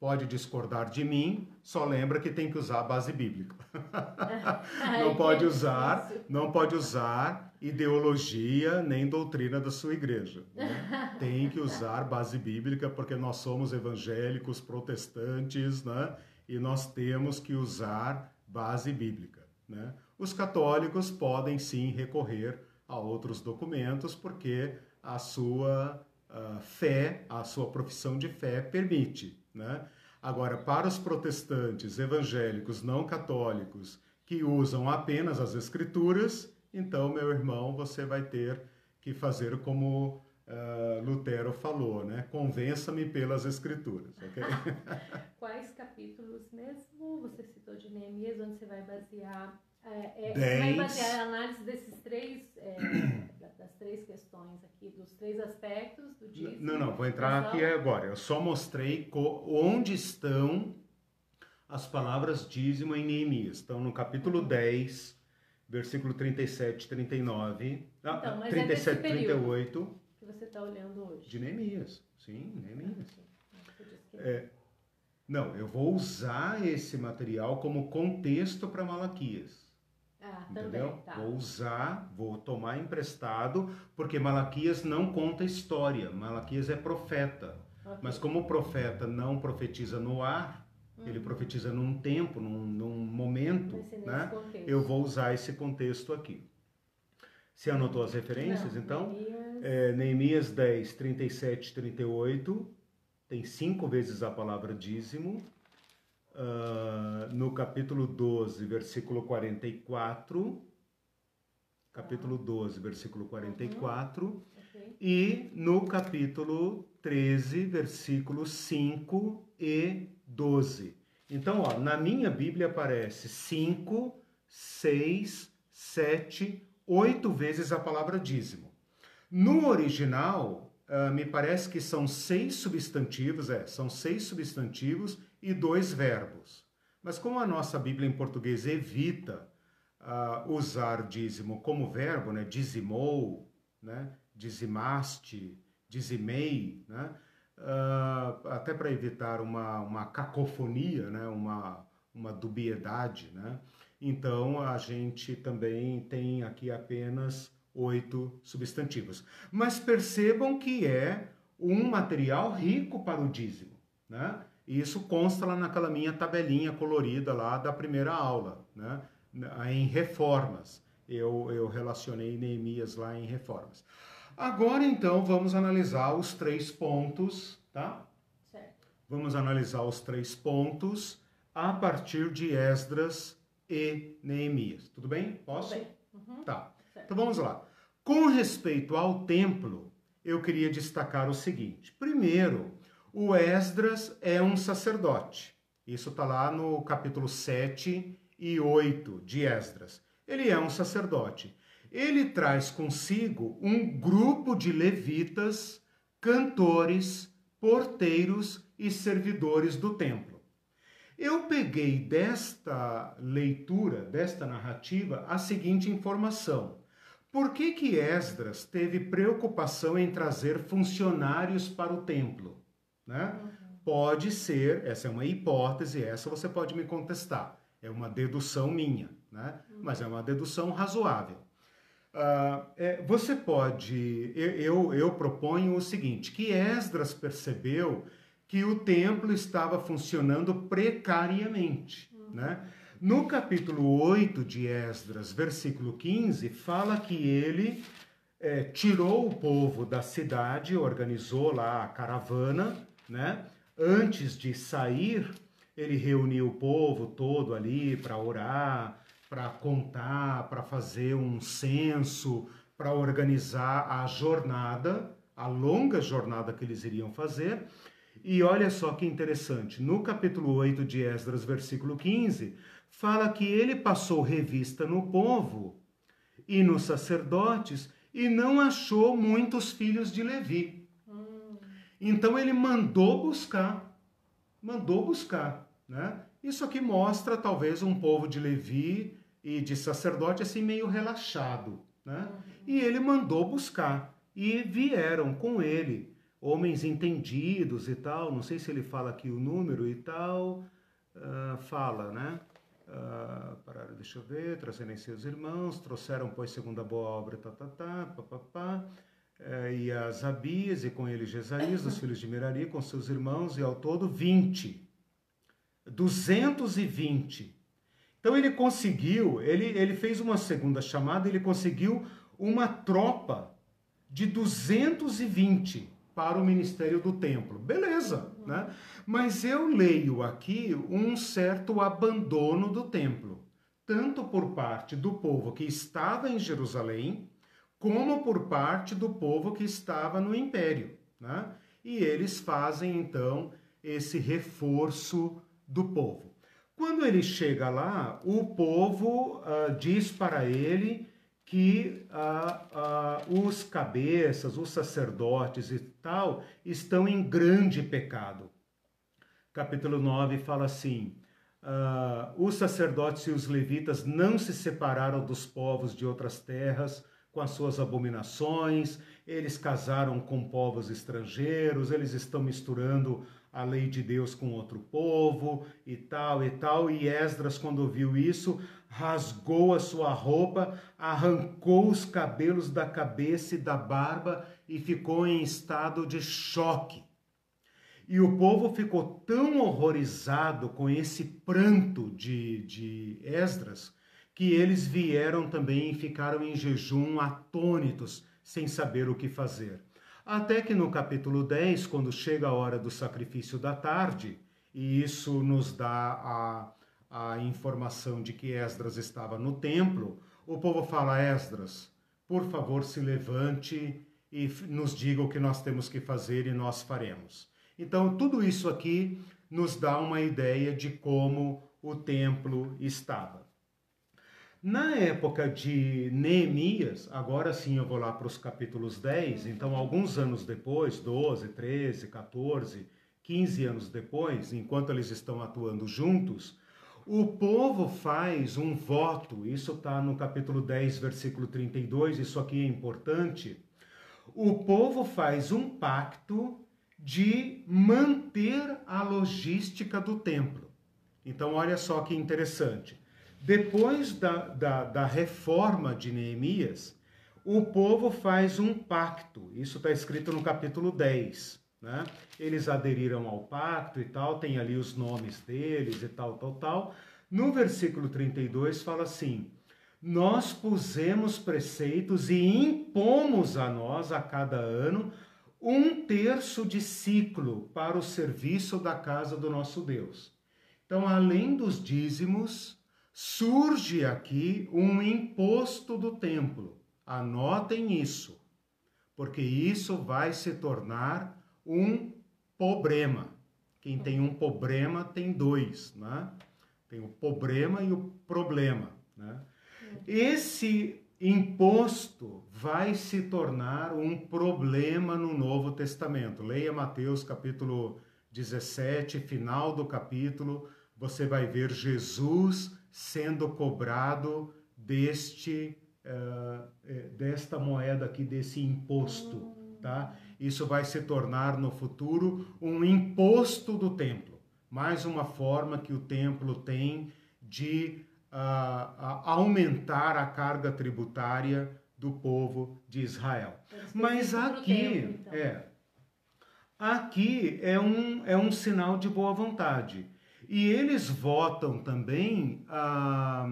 Pode discordar de mim, só lembra que tem que usar a base bíblica. não pode usar, não pode usar ideologia nem doutrina da sua igreja. Né? Tem que usar base bíblica porque nós somos evangélicos, protestantes, né? E nós temos que usar base bíblica. Né? Os católicos podem sim recorrer a outros documentos, porque a sua uh, fé, a sua profissão de fé permite. Né? Agora, para os protestantes, evangélicos, não católicos, que usam apenas as escrituras, então, meu irmão, você vai ter que fazer como uh, Lutero falou, né? Convença-me pelas escrituras, ok? Quais capítulos mesmo? Você citou de Neemias, onde você vai basear é, é, vai basear a análise desses três, é, das três questões aqui, dos três aspectos do dízimo. Não, não, vou entrar aqui agora. Eu só mostrei onde estão as palavras dízimo em Neemias. Estão no capítulo 10, versículo 37 e 39. Ah, então, mas 37 e 38. Que você está olhando hoje. De Neemias. Sim, Neemias. É, não, eu vou usar esse material como contexto para Malaquias. Ah, entendeu? Também, tá. Vou usar, vou tomar emprestado, porque Malaquias não conta história. Malaquias é profeta. Okay. Mas como o profeta não profetiza no ar, hum. ele profetiza num tempo, num, num momento, né? Eu vou usar esse contexto aqui. Você anotou as referências, não, então? Neemias... É, Neemias 10, 37 38, tem cinco vezes a palavra dízimo uh, no capítulo 12, versículo 44. Capítulo 12, versículo 44. Uhum. Okay. E no capítulo 13, versículos 5 e 12. Então, ó, na minha Bíblia aparece 5, 6, 7, 8 vezes a palavra dízimo. No original, uh, me parece que são seis substantivos, é, são seis substantivos e dois verbos. Mas como a nossa Bíblia em português evita uh, usar dízimo como verbo, né? dizimou, né? dizimaste, dizimei, né? Uh, até para evitar uma, uma cacofonia, né? uma, uma dubiedade. Né? Então a gente também tem aqui apenas oito substantivos. Mas percebam que é um material rico para o dízimo. Né? E isso consta lá naquela minha tabelinha colorida lá da primeira aula, né? em reformas. Eu, eu relacionei Neemias lá em reformas. Agora, então, vamos analisar os três pontos, tá? Certo. Vamos analisar os três pontos a partir de Esdras e Neemias. Tudo bem? Posso? Tudo bem. Uhum. Tá. Certo. Então vamos lá. Com respeito ao templo, eu queria destacar o seguinte. Primeiro, o Esdras é um sacerdote. Isso está lá no capítulo 7 e 8 de Esdras. Ele é um sacerdote. Ele traz consigo um grupo de levitas, cantores, porteiros e servidores do templo. Eu peguei desta leitura, desta narrativa, a seguinte informação. Por que que Esdras teve preocupação em trazer funcionários para o templo? Né? Uhum. Pode ser, essa é uma hipótese, essa você pode me contestar. É uma dedução minha, né? Uhum. mas é uma dedução razoável. Uh, é, você pode, eu, eu proponho o seguinte, que Esdras percebeu que o templo estava funcionando precariamente, uhum. né? No capítulo 8 de Esdras, versículo 15, fala que ele é, tirou o povo da cidade, organizou lá a caravana, né? Antes de sair, ele reuniu o povo todo ali para orar, para contar, para fazer um censo, para organizar a jornada, a longa jornada que eles iriam fazer. E olha só que interessante, no capítulo 8 de Esdras, versículo 15, fala que ele passou revista no povo e nos sacerdotes e não achou muitos filhos de Levi. Então ele mandou buscar, mandou buscar, né? Isso aqui mostra talvez um povo de Levi e de sacerdote assim meio relaxado, né? E ele mandou buscar e vieram com ele homens entendidos e tal. Não sei se ele fala aqui o número e tal. Uh, fala, né? Uh, pararam, deixa eu ver, trazendo seus irmãos, trouxeram, pois, segundo a boa obra, tá, tá, tá, pá, pá, pá eh, e as Abias, e com ele Jesaías, dos filhos de Merari, com seus irmãos, e ao todo 20. 220. Então ele conseguiu, ele, ele fez uma segunda chamada, ele conseguiu uma tropa de 220 para o ministério do templo. Beleza, né? Mas eu leio aqui um certo abandono do templo, tanto por parte do povo que estava em Jerusalém, como por parte do povo que estava no império, né? E eles fazem então esse reforço do povo. Quando ele chega lá, o povo uh, diz para ele que uh, uh, os cabeças, os sacerdotes e tal, estão em grande pecado. Capítulo 9 fala assim: os sacerdotes e os levitas não se separaram dos povos de outras terras com as suas abominações, eles casaram com povos estrangeiros, eles estão misturando a lei de Deus com outro povo e tal e tal. E Esdras, quando viu isso, rasgou a sua roupa, arrancou os cabelos da cabeça e da barba e ficou em estado de choque. E o povo ficou tão horrorizado com esse pranto de, de Esdras que eles vieram também e ficaram em jejum atônitos, sem saber o que fazer. Até que no capítulo 10, quando chega a hora do sacrifício da tarde, e isso nos dá a, a informação de que Esdras estava no templo, o povo fala: Esdras, por favor, se levante e nos diga o que nós temos que fazer e nós faremos. Então, tudo isso aqui nos dá uma ideia de como o templo estava. Na época de Neemias, agora sim eu vou lá para os capítulos 10, então alguns anos depois, 12, 13, 14, 15 anos depois, enquanto eles estão atuando juntos, o povo faz um voto, isso está no capítulo 10, versículo 32, isso aqui é importante. O povo faz um pacto de manter a logística do templo. Então, olha só que interessante. Depois da, da, da reforma de Neemias, o povo faz um pacto. Isso está escrito no capítulo 10. Né? Eles aderiram ao pacto e tal, tem ali os nomes deles e tal, tal, tal. No versículo 32 fala assim: Nós pusemos preceitos e impomos a nós a cada ano um terço de ciclo para o serviço da casa do nosso Deus. Então, além dos dízimos, surge aqui um imposto do templo. Anotem isso, porque isso vai se tornar um problema. Quem tem um problema tem dois, né? Tem o problema e o problema, né? Esse imposto vai se tornar um problema no Novo Testamento. Leia Mateus capítulo 17, final do capítulo, você vai ver Jesus sendo cobrado deste uh, desta moeda aqui desse imposto, tá? Isso vai se tornar no futuro um imposto do templo, mais uma forma que o templo tem de uh, aumentar a carga tributária do povo de Israel. Mas aqui então. é aqui é um, é um sinal de boa vontade. E eles votam também ah,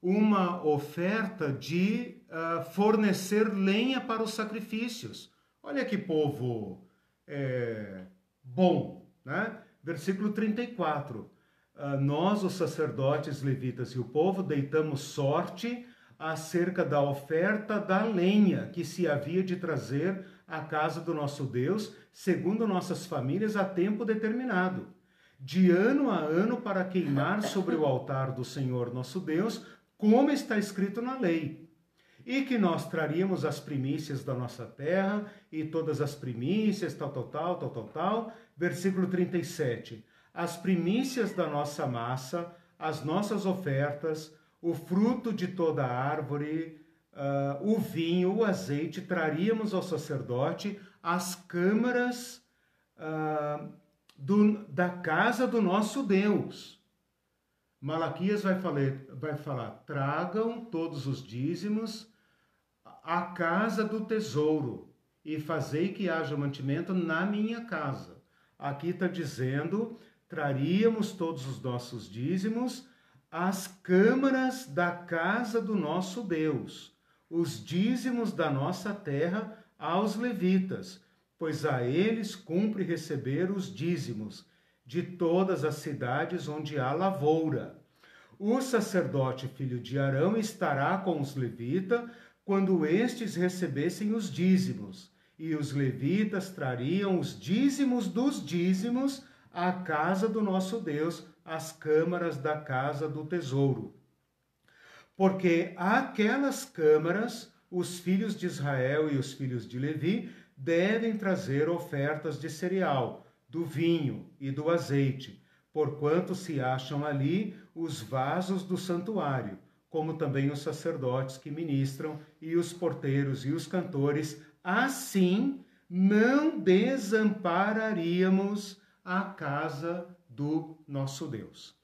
uma oferta de ah, fornecer lenha para os sacrifícios. Olha que povo é, bom, né? Versículo 34. Ah, nós, os sacerdotes, levitas e o povo, deitamos sorte acerca da oferta da lenha que se havia de trazer à casa do nosso Deus, segundo nossas famílias, a tempo determinado de ano a ano para queimar sobre o altar do Senhor nosso Deus, como está escrito na lei. E que nós traríamos as primícias da nossa terra e todas as primícias, tal, tal, tal, tal, tal, tal. Versículo 37. As primícias da nossa massa, as nossas ofertas, o fruto de toda a árvore, uh, o vinho, o azeite, traríamos ao sacerdote as câmaras. Uh, do, da casa do nosso Deus. Malaquias vai falar, vai falar: tragam todos os dízimos à casa do tesouro e fazei que haja mantimento na minha casa. Aqui está dizendo: traríamos todos os nossos dízimos às câmaras da casa do nosso Deus. os dízimos da nossa terra aos levitas, pois a eles cumpre receber os dízimos de todas as cidades onde há lavoura. O sacerdote filho de Arão estará com os levitas quando estes recebessem os dízimos, e os levitas trariam os dízimos dos dízimos à casa do nosso Deus, às câmaras da casa do tesouro porque aquelas câmaras, os filhos de Israel e os filhos de Levi devem trazer ofertas de cereal, do vinho e do azeite, porquanto se acham ali os vasos do santuário, como também os sacerdotes que ministram e os porteiros e os cantores. Assim, não desampararíamos a casa do nosso Deus.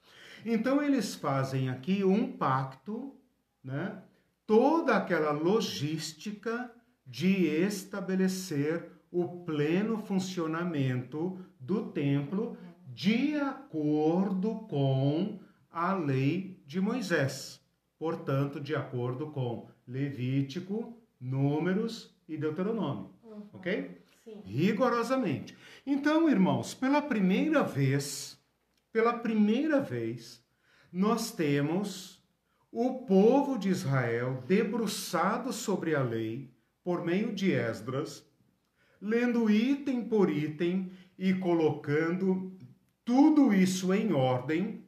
Então, eles fazem aqui um pacto né, toda aquela logística de estabelecer o pleno funcionamento do templo de acordo com a lei de Moisés. Portanto, de acordo com Levítico, Números e Deuteronômio. Uhum. Ok? Sim. Rigorosamente. Então, irmãos, pela primeira vez, pela primeira vez, nós temos o povo de Israel, debruçado sobre a lei, por meio de Esdras, lendo item por item e colocando tudo isso em ordem,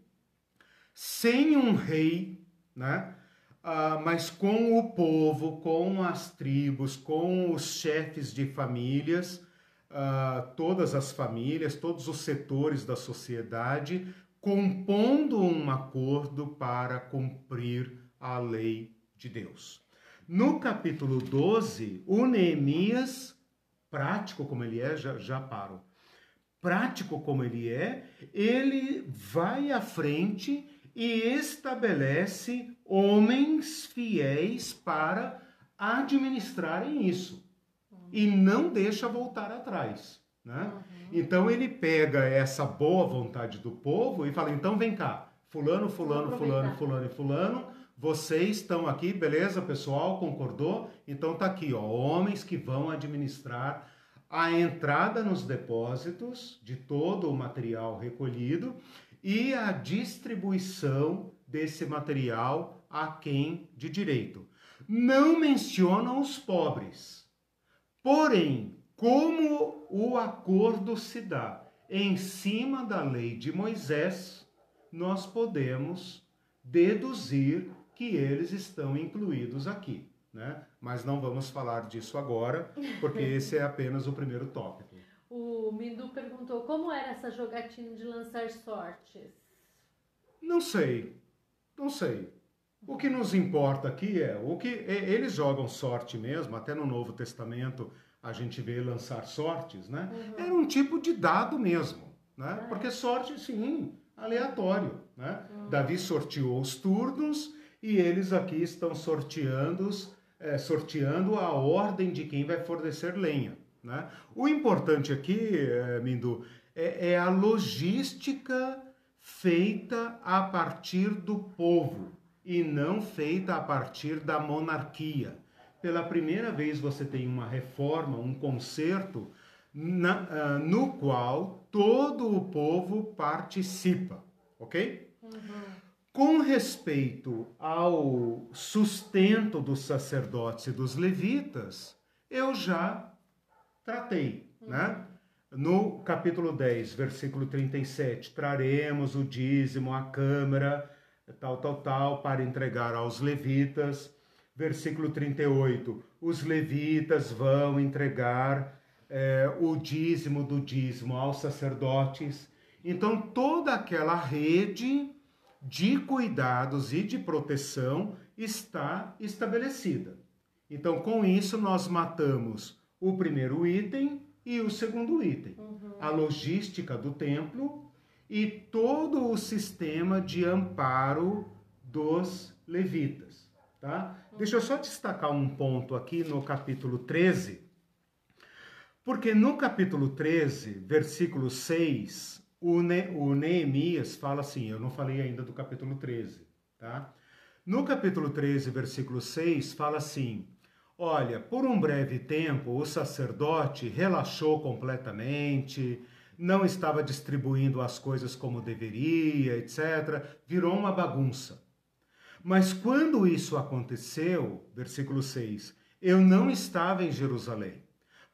sem um rei, né? Ah, mas com o povo, com as tribos, com os chefes de famílias, ah, todas as famílias, todos os setores da sociedade, compondo um acordo para cumprir a lei de Deus. No capítulo 12, o Neemias, prático como ele é, já, já paro, prático como ele é, ele vai à frente e estabelece homens fiéis para administrarem isso e não deixa voltar atrás. Né? Uhum. Então ele pega essa boa vontade do povo e fala: então vem cá, fulano, fulano, fulano, fulano e fulano, vocês estão aqui, beleza, pessoal? Concordou? Então tá aqui, ó, homens que vão administrar a entrada nos depósitos de todo o material recolhido e a distribuição desse material a quem de direito. Não mencionam os pobres. Porém, como o acordo se dá em cima da lei de Moisés, nós podemos deduzir que eles estão incluídos aqui. Né? Mas não vamos falar disso agora, porque esse é apenas o primeiro tópico. O Mindu perguntou como era essa jogatina de lançar sortes. Não sei, não sei. O que nos importa aqui é o que eles jogam sorte mesmo, até no Novo Testamento a gente vê lançar sortes, né? Uhum. Era um tipo de dado mesmo, né? Ah, Porque sorte, sim, aleatório, né? Uhum. Davi sorteou os turnos e eles aqui estão sorteando, é, sorteando a ordem de quem vai fornecer lenha, né? O importante aqui, é, Mindu, é, é a logística feita a partir do povo e não feita a partir da monarquia pela primeira vez você tem uma reforma, um conserto, na, uh, no qual todo o povo participa, ok? Uhum. Com respeito ao sustento dos sacerdotes e dos levitas, eu já tratei, uhum. né? No capítulo 10, versículo 37, traremos o dízimo à câmara, tal, tal, tal, para entregar aos levitas versículo 38, os levitas vão entregar é, o dízimo do dízimo aos sacerdotes. Então, toda aquela rede de cuidados e de proteção está estabelecida. Então, com isso, nós matamos o primeiro item e o segundo item. Uhum. A logística do templo e todo o sistema de amparo dos levitas. Tá? Deixa eu só destacar um ponto aqui no capítulo 13, porque no capítulo 13, versículo 6, o, ne o Neemias fala assim, eu não falei ainda do capítulo 13, tá? No capítulo 13, versículo 6, fala assim: Olha, por um breve tempo o sacerdote relaxou completamente, não estava distribuindo as coisas como deveria, etc. Virou uma bagunça. Mas quando isso aconteceu, versículo 6, eu não estava em Jerusalém,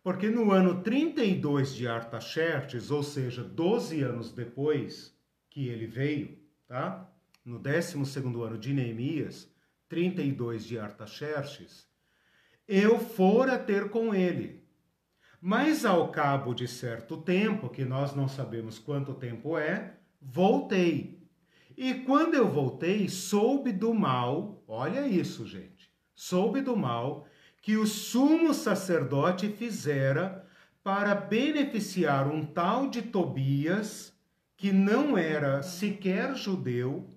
porque no ano 32 de Artaxerxes, ou seja, 12 anos depois que ele veio, tá? no 12 ano de Neemias, 32 de Artaxerxes, eu fora ter com ele. Mas ao cabo de certo tempo, que nós não sabemos quanto tempo é, voltei. E quando eu voltei, soube do mal, olha isso, gente, soube do mal que o sumo sacerdote fizera para beneficiar um tal de Tobias, que não era sequer judeu,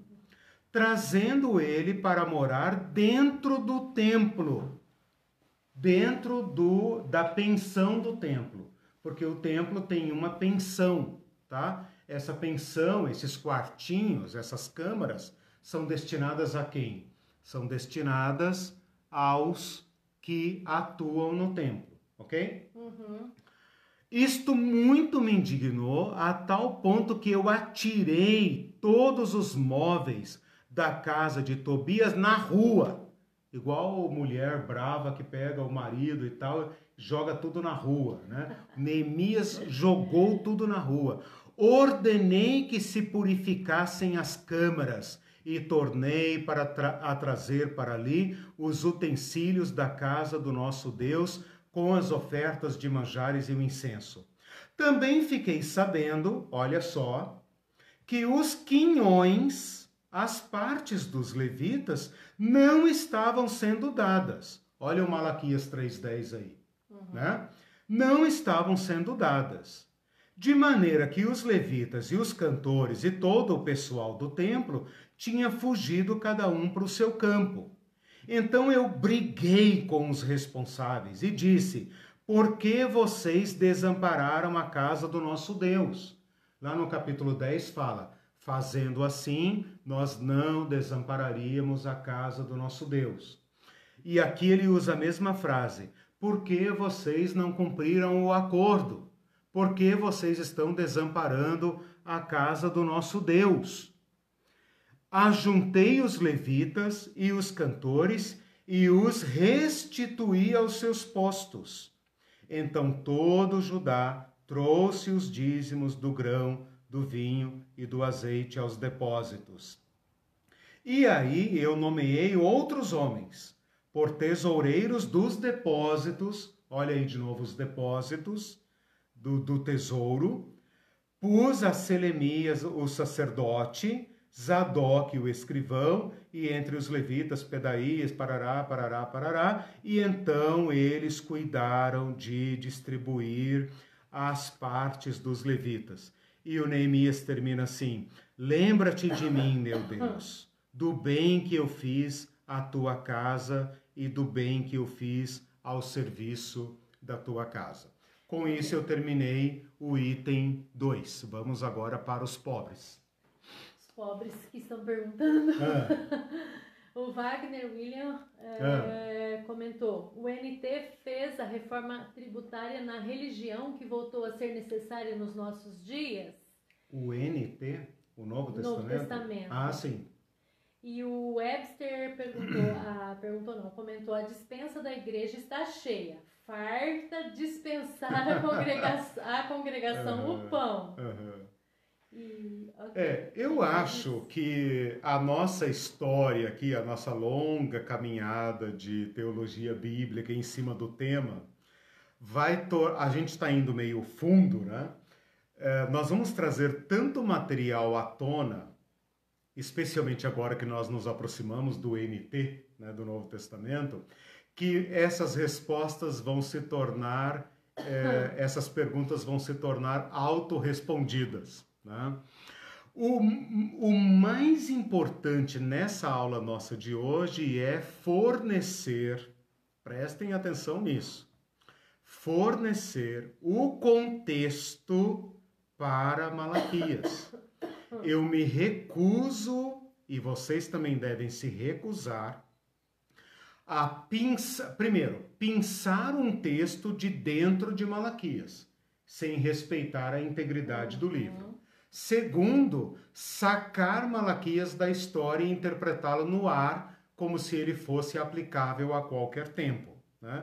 trazendo ele para morar dentro do templo, dentro do da pensão do templo, porque o templo tem uma pensão, tá? Essa pensão, esses quartinhos, essas câmaras são destinadas a quem? São destinadas aos que atuam no templo, ok? Uhum. Isto muito me indignou a tal ponto que eu atirei todos os móveis da casa de Tobias na rua. Igual mulher brava que pega o marido e tal, joga tudo na rua, né? Neemias jogou tudo na rua. Ordenei que se purificassem as câmaras e tornei para tra a trazer para ali os utensílios da casa do nosso Deus com as ofertas de manjares e o incenso. Também fiquei sabendo, olha só, que os quinhões as partes dos levitas não estavam sendo dadas. Olha o Malaquias 3,10 aí. Uhum. Né? Não estavam sendo dadas. De maneira que os levitas e os cantores e todo o pessoal do templo tinha fugido cada um para o seu campo. Então eu briguei com os responsáveis e disse: Por que vocês desampararam a casa do nosso Deus? Lá no capítulo 10 fala: Fazendo assim, nós não desampararíamos a casa do nosso Deus. E aqui ele usa a mesma frase: Por que vocês não cumpriram o acordo? Por que vocês estão desamparando a casa do nosso Deus? Ajuntei os levitas e os cantores e os restituí aos seus postos. Então todo Judá trouxe os dízimos do grão do vinho e do azeite aos depósitos. E aí eu nomeei outros homens por tesoureiros dos depósitos, olha aí de novo os depósitos do, do tesouro, pus a Selemias, o sacerdote, Zadok, o escrivão, e entre os levitas, Pedaías, parará, parará, parará, e então eles cuidaram de distribuir as partes dos levitas. E o Neemias termina assim: Lembra-te de mim, meu Deus, do bem que eu fiz à tua casa e do bem que eu fiz ao serviço da tua casa. Com isso eu terminei o item 2. Vamos agora para os pobres. Pobres que estão perguntando. Ah. O Wagner William é, ah. comentou: o NT fez a reforma tributária na religião que voltou a ser necessária nos nossos dias? O NT, o Novo Testamento? Novo Testamento. Ah, sim. E o Webster perguntou, ah, perguntou não, comentou: a dispensa da igreja está cheia, farta dispensar a congregação, a congregação uhum, o pão. Uhum. Okay. É, eu acho que a nossa história aqui, a nossa longa caminhada de teologia bíblica em cima do tema, vai a gente está indo meio fundo, né? É, nós vamos trazer tanto material à tona, especialmente agora que nós nos aproximamos do NT, né, do Novo Testamento, que essas respostas vão se tornar, é, essas perguntas vão se tornar autorrespondidas. Né? O, o mais importante nessa aula nossa de hoje é fornecer, prestem atenção nisso, fornecer o contexto para Malaquias. Eu me recuso e vocês também devem se recusar a pinçar, primeiro, pinçar um texto de dentro de Malaquias, sem respeitar a integridade do livro. Segundo, sacar Malaquias da história e interpretá-lo no ar como se ele fosse aplicável a qualquer tempo. Né?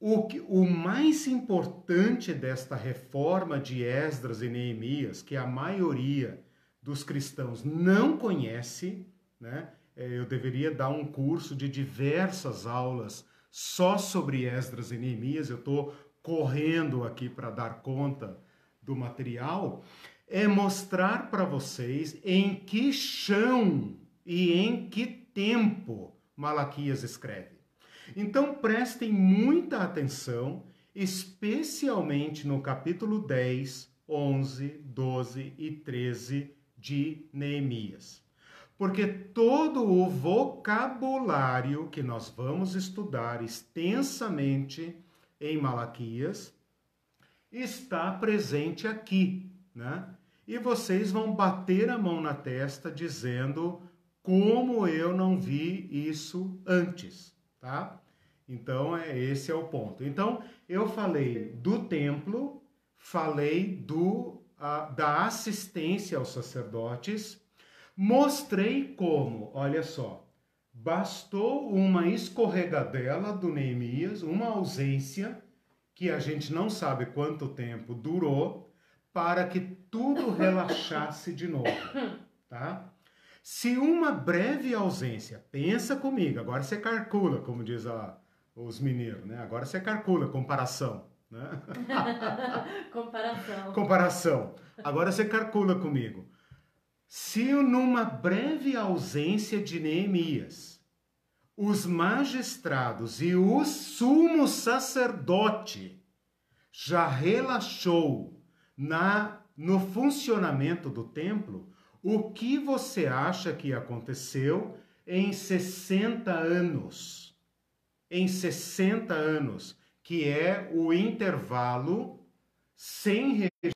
O, que, o mais importante desta reforma de Esdras e Neemias, que a maioria dos cristãos não conhece, né? É, eu deveria dar um curso de diversas aulas só sobre Esdras e Neemias, eu estou correndo aqui para dar conta do material, é mostrar para vocês em que chão e em que tempo Malaquias escreve. Então prestem muita atenção, especialmente no capítulo 10, 11, 12 e 13 de Neemias. Porque todo o vocabulário que nós vamos estudar extensamente em Malaquias está presente aqui, né? E vocês vão bater a mão na testa dizendo como eu não vi isso antes, tá? Então, é, esse é o ponto. Então, eu falei do templo, falei do, a, da assistência aos sacerdotes, mostrei como, olha só, bastou uma escorregadela do Neemias, uma ausência, que a gente não sabe quanto tempo durou, para que tudo relaxasse de novo, tá? Se uma breve ausência, pensa comigo, agora você calcula, como diz a, os mineiros, né? Agora você calcula, comparação, né? comparação. Comparação. Agora você calcula comigo. Se numa breve ausência de Neemias, os magistrados e o sumo sacerdote já relaxou na no funcionamento do templo, o que você acha que aconteceu em 60 anos? em 60 anos, que é o intervalo sem registro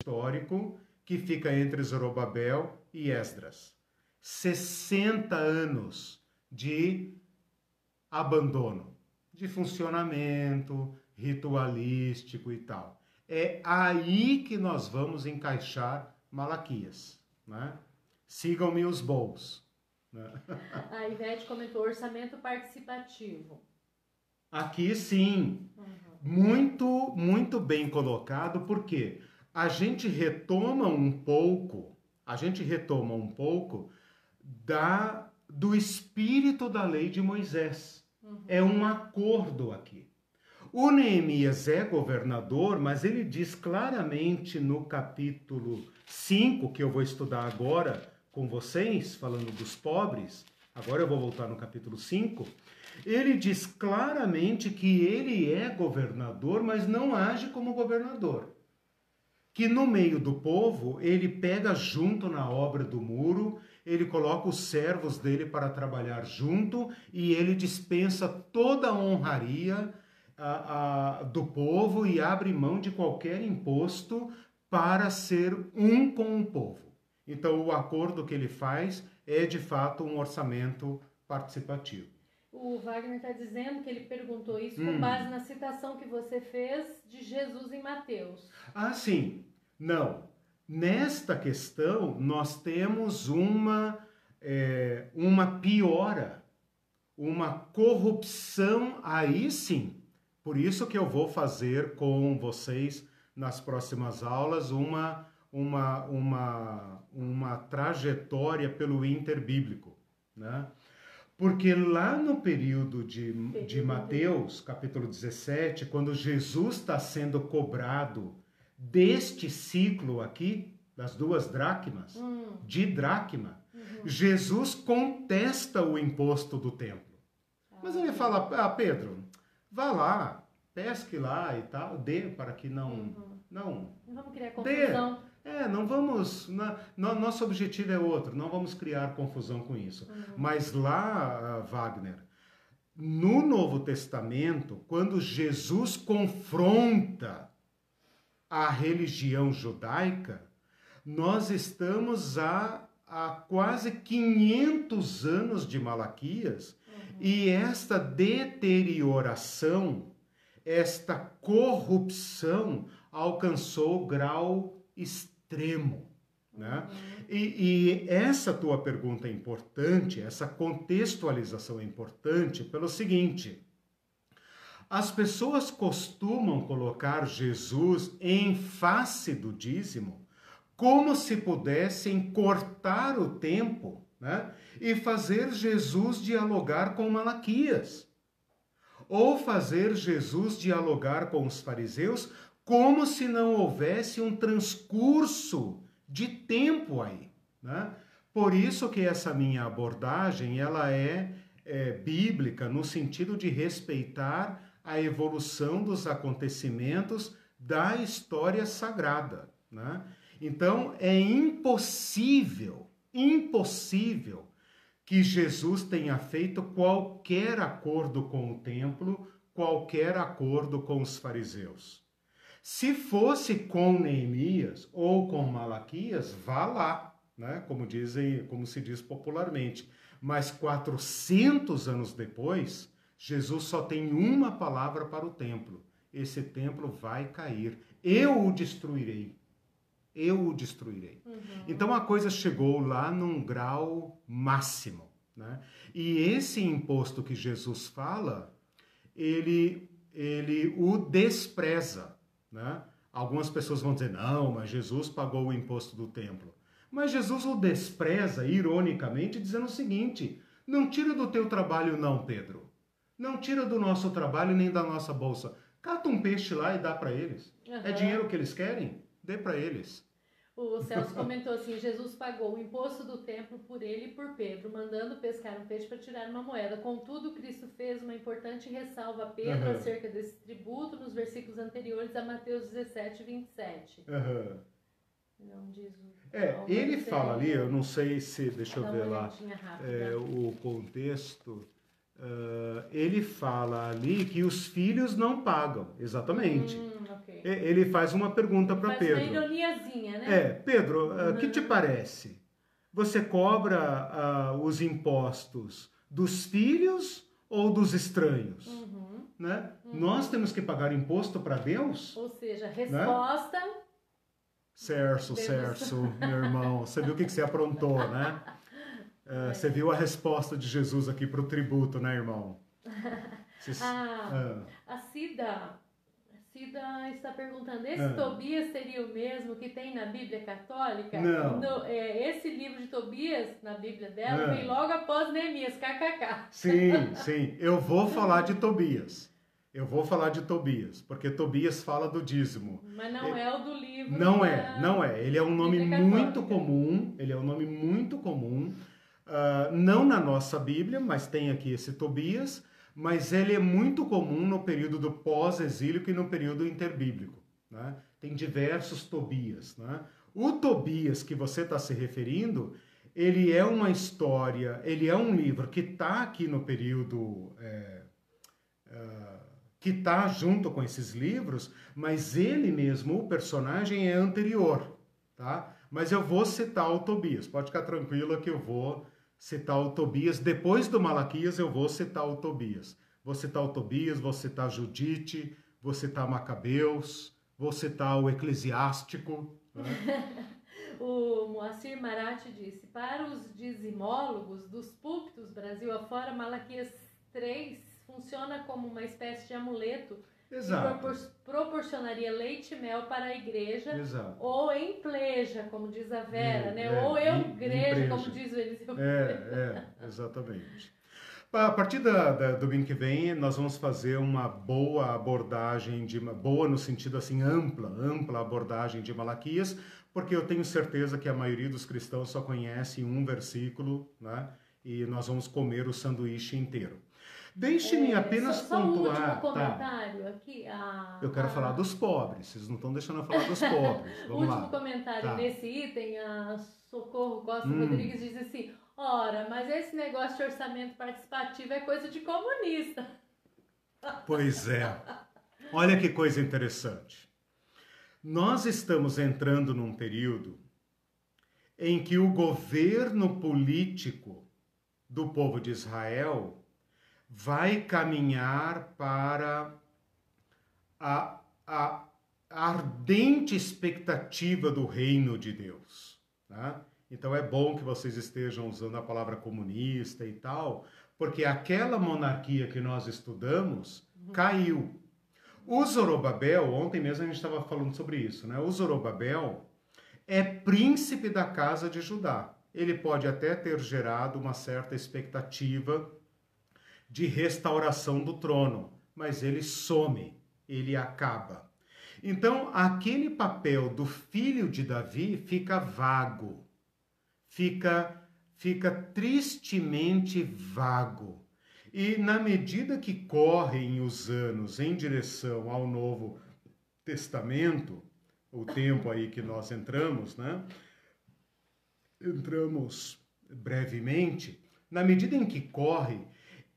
histórico que fica entre Zorobabel e Esdras. 60 anos de abandono, de funcionamento ritualístico e tal. É aí que nós vamos encaixar Malaquias. Né? Sigam-me os bons. Né? A Ivete comentou orçamento participativo. Aqui sim, uhum. muito, muito bem colocado, porque a gente retoma um pouco, a gente retoma um pouco da do espírito da lei de Moisés. Uhum. É um acordo aqui. O Neemias é governador, mas ele diz claramente no capítulo 5, que eu vou estudar agora, com vocês, falando dos pobres, agora eu vou voltar no capítulo 5, ele diz claramente que ele é governador, mas não age como governador. Que no meio do povo, ele pega junto na obra do muro, ele coloca os servos dele para trabalhar junto e ele dispensa toda a honraria a, a, do povo e abre mão de qualquer imposto para ser um com o povo. Então, o acordo que ele faz é de fato um orçamento participativo. O Wagner está dizendo que ele perguntou isso hum. com base na citação que você fez de Jesus em Mateus. Ah, sim. Não. Nesta questão, nós temos uma, é, uma piora, uma corrupção aí sim. Por isso que eu vou fazer com vocês nas próximas aulas uma uma, uma, uma trajetória pelo interbíblico, né? Porque lá no período de, de Mateus, capítulo 17, quando Jesus está sendo cobrado deste ciclo aqui, das duas dracmas, hum. de dracma, uhum. Jesus contesta o imposto do templo. Mas ele fala, ah, Pedro, vá lá, pesque lá e tal, dê para que não... Uhum. Não, não vamos criar confusão. Dê, é, não vamos. Na, no, nosso objetivo é outro, não vamos criar confusão com isso. Uhum. Mas lá, Wagner, no Novo Testamento, quando Jesus confronta a religião judaica, nós estamos a, há quase 500 anos de Malaquias. E esta deterioração, esta corrupção alcançou grau extremo. Né? Uhum. E, e, essa tua pergunta é importante, essa contextualização é importante pelo seguinte: as pessoas costumam colocar Jesus em face do dízimo como se pudessem cortar o tempo né? e fazer Jesus dialogar com Malaquias. Ou fazer Jesus dialogar com os fariseus como se não houvesse um transcurso de tempo aí. Né? Por isso que essa minha abordagem ela é, é bíblica no sentido de respeitar a evolução dos acontecimentos da história sagrada. Né? Então é impossível, impossível que Jesus tenha feito qualquer acordo com o templo, qualquer acordo com os fariseus. Se fosse com Neemias ou com Malaquias, vá lá, né? Como dizem, como se diz popularmente. Mas 400 anos depois, Jesus só tem uma palavra para o templo: esse templo vai cair. Eu o destruirei. Eu o destruirei. Uhum. Então a coisa chegou lá num grau máximo. Né? E esse imposto que Jesus fala, ele, ele o despreza. Né? Algumas pessoas vão dizer, não, mas Jesus pagou o imposto do templo. Mas Jesus o despreza, ironicamente, dizendo o seguinte: não tira do teu trabalho, não, Pedro. Não tira do nosso trabalho nem da nossa bolsa. Cata um peixe lá e dá para eles. Uhum. É dinheiro que eles querem? Dê para eles. O Celso comentou assim: Jesus pagou o imposto do templo por ele e por Pedro, mandando pescar um peixe para tirar uma moeda. Contudo, Cristo fez uma importante ressalva a Pedro uhum. acerca desse tributo nos versículos anteriores a Mateus 17, 27. Uhum. Não diz o. É, ele fala ali, eu não sei se. Deixa eu ver lá. É, o contexto. Uh, ele fala ali que os filhos não pagam, exatamente. Hum, okay. Ele faz uma pergunta para Pedro. Uma ironiazinha, né? É, Pedro, o uh, que te parece? Você cobra uh, os impostos dos filhos ou dos estranhos? Uhum. Né? Uhum. Nós temos que pagar imposto para Deus? Ou seja, resposta. Né? Certo, certo, meu irmão. Você viu o que, que você aprontou, né? Uh, você viu a resposta de Jesus aqui para o tributo, né, irmão? ah, A Cida, Cida está perguntando: esse ah. Tobias seria o mesmo que tem na Bíblia Católica? Não. No, é, esse livro de Tobias, na Bíblia dela, ah. vem logo após Neemias, kkk. Sim, sim. Eu vou falar de Tobias. Eu vou falar de Tobias, porque Tobias fala do dízimo. Mas não é, é o do livro. Não é, não é. Ele é um nome muito comum. Ele é um nome muito comum. Uh, não na nossa Bíblia, mas tem aqui esse Tobias, mas ele é muito comum no período do pós-exílico e no período interbíblico. Né? Tem diversos Tobias. Né? O Tobias que você está se referindo, ele é uma história, ele é um livro que está aqui no período. É, uh, que está junto com esses livros, mas ele mesmo, o personagem, é anterior. Tá? Mas eu vou citar o Tobias, pode ficar tranquilo que eu vou citar o Tobias. Depois do Malaquias, eu vou citar o Tobias. Vou citar o Tobias, vou citar Judite, vou citar Macabeus, vou citar o Eclesiástico. Né? o Moacir Marati disse: para os dizimólogos dos púlpitos Brasil afora, Malaquias 3 funciona como uma espécie de amuleto Exato. Propor proporcionaria leite e mel para a igreja, Exato. ou em pleja, como diz a Vera, é, né? É, ou eu igreja, como diz o Eliseu. É, é, exatamente. A partir da, da, do domingo que vem, nós vamos fazer uma boa abordagem, de boa no sentido assim, ampla, ampla abordagem de Malaquias, porque eu tenho certeza que a maioria dos cristãos só conhece um versículo, né? E nós vamos comer o sanduíche inteiro. Deixe-me é, apenas só, pontuar. Só um último tá. comentário tá. aqui. A, eu quero a... falar dos pobres. Vocês não estão deixando eu falar dos pobres. Vamos último lá. comentário tá. nesse item, a Socorro Costa hum. Rodrigues diz assim: ora, mas esse negócio de orçamento participativo é coisa de comunista. Pois é. Olha que coisa interessante. Nós estamos entrando num período em que o governo político do povo de Israel vai caminhar para a, a ardente expectativa do reino de Deus. Né? Então é bom que vocês estejam usando a palavra comunista e tal, porque aquela monarquia que nós estudamos uhum. caiu. O Zorobabel, ontem mesmo a gente estava falando sobre isso, né? O Zorobabel é príncipe da casa de Judá. Ele pode até ter gerado uma certa expectativa de restauração do trono, mas ele some, ele acaba. Então, aquele papel do filho de Davi fica vago, fica, fica tristemente vago. E na medida que correm os anos em direção ao Novo Testamento, o tempo aí que nós entramos, né? Entramos brevemente, na medida em que corre,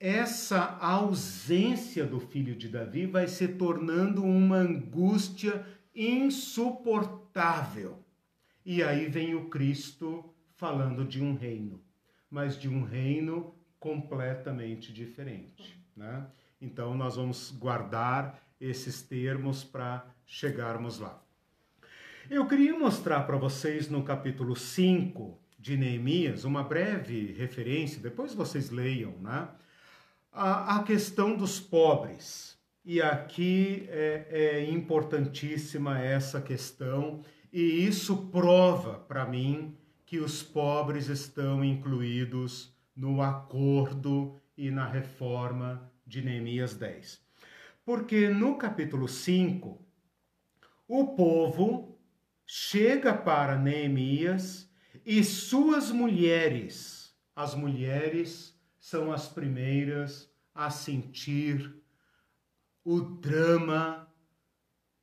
essa ausência do filho de Davi vai se tornando uma angústia insuportável. E aí vem o Cristo falando de um reino, mas de um reino completamente diferente. Né? Então, nós vamos guardar esses termos para chegarmos lá. Eu queria mostrar para vocês no capítulo 5 de Neemias uma breve referência, depois vocês leiam, né? A, a questão dos pobres. E aqui é, é importantíssima essa questão, e isso prova para mim que os pobres estão incluídos no acordo e na reforma de Neemias 10. Porque no capítulo 5, o povo chega para Neemias e suas mulheres, as mulheres são as primeiras a sentir o drama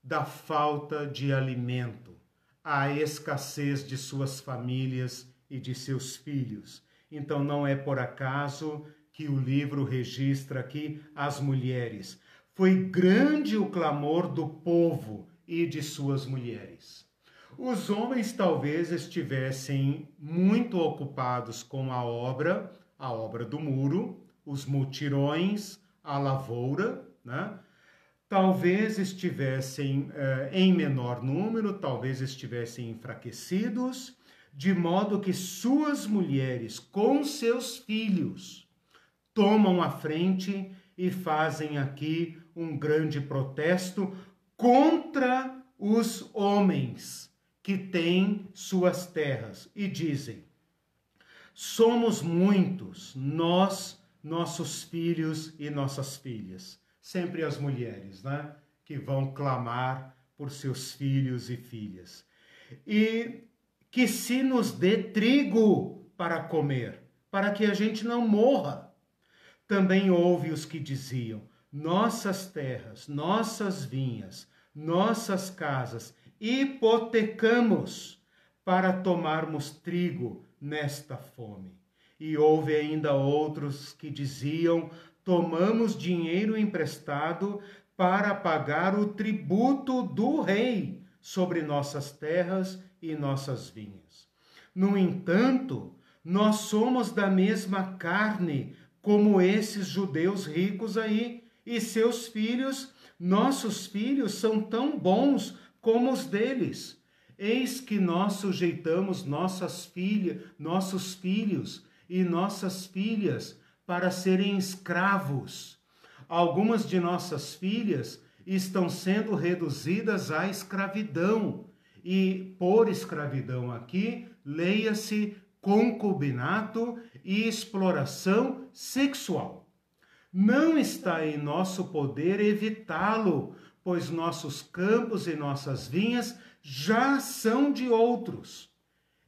da falta de alimento, a escassez de suas famílias e de seus filhos. Então não é por acaso que o livro registra aqui as mulheres. Foi grande o clamor do povo e de suas mulheres. Os homens talvez estivessem muito ocupados com a obra a obra do muro, os mutirões, a lavoura, né? talvez estivessem eh, em menor número, talvez estivessem enfraquecidos, de modo que suas mulheres, com seus filhos, tomam a frente e fazem aqui um grande protesto contra os homens que têm suas terras e dizem: Somos muitos, nós, nossos filhos e nossas filhas. Sempre as mulheres, né? Que vão clamar por seus filhos e filhas. E que se nos dê trigo para comer, para que a gente não morra. Também houve os que diziam: nossas terras, nossas vinhas, nossas casas, hipotecamos para tomarmos trigo nesta fome. E houve ainda outros que diziam: tomamos dinheiro emprestado para pagar o tributo do rei sobre nossas terras e nossas vinhas. No entanto, nós somos da mesma carne como esses judeus ricos aí, e seus filhos, nossos filhos, são tão bons como os deles. Eis que nós sujeitamos nossas filhas, nossos filhos e nossas filhas para serem escravos. Algumas de nossas filhas estão sendo reduzidas à escravidão. E por escravidão aqui, leia-se concubinato e exploração sexual. Não está em nosso poder evitá-lo, pois nossos campos e nossas vinhas já são de outros.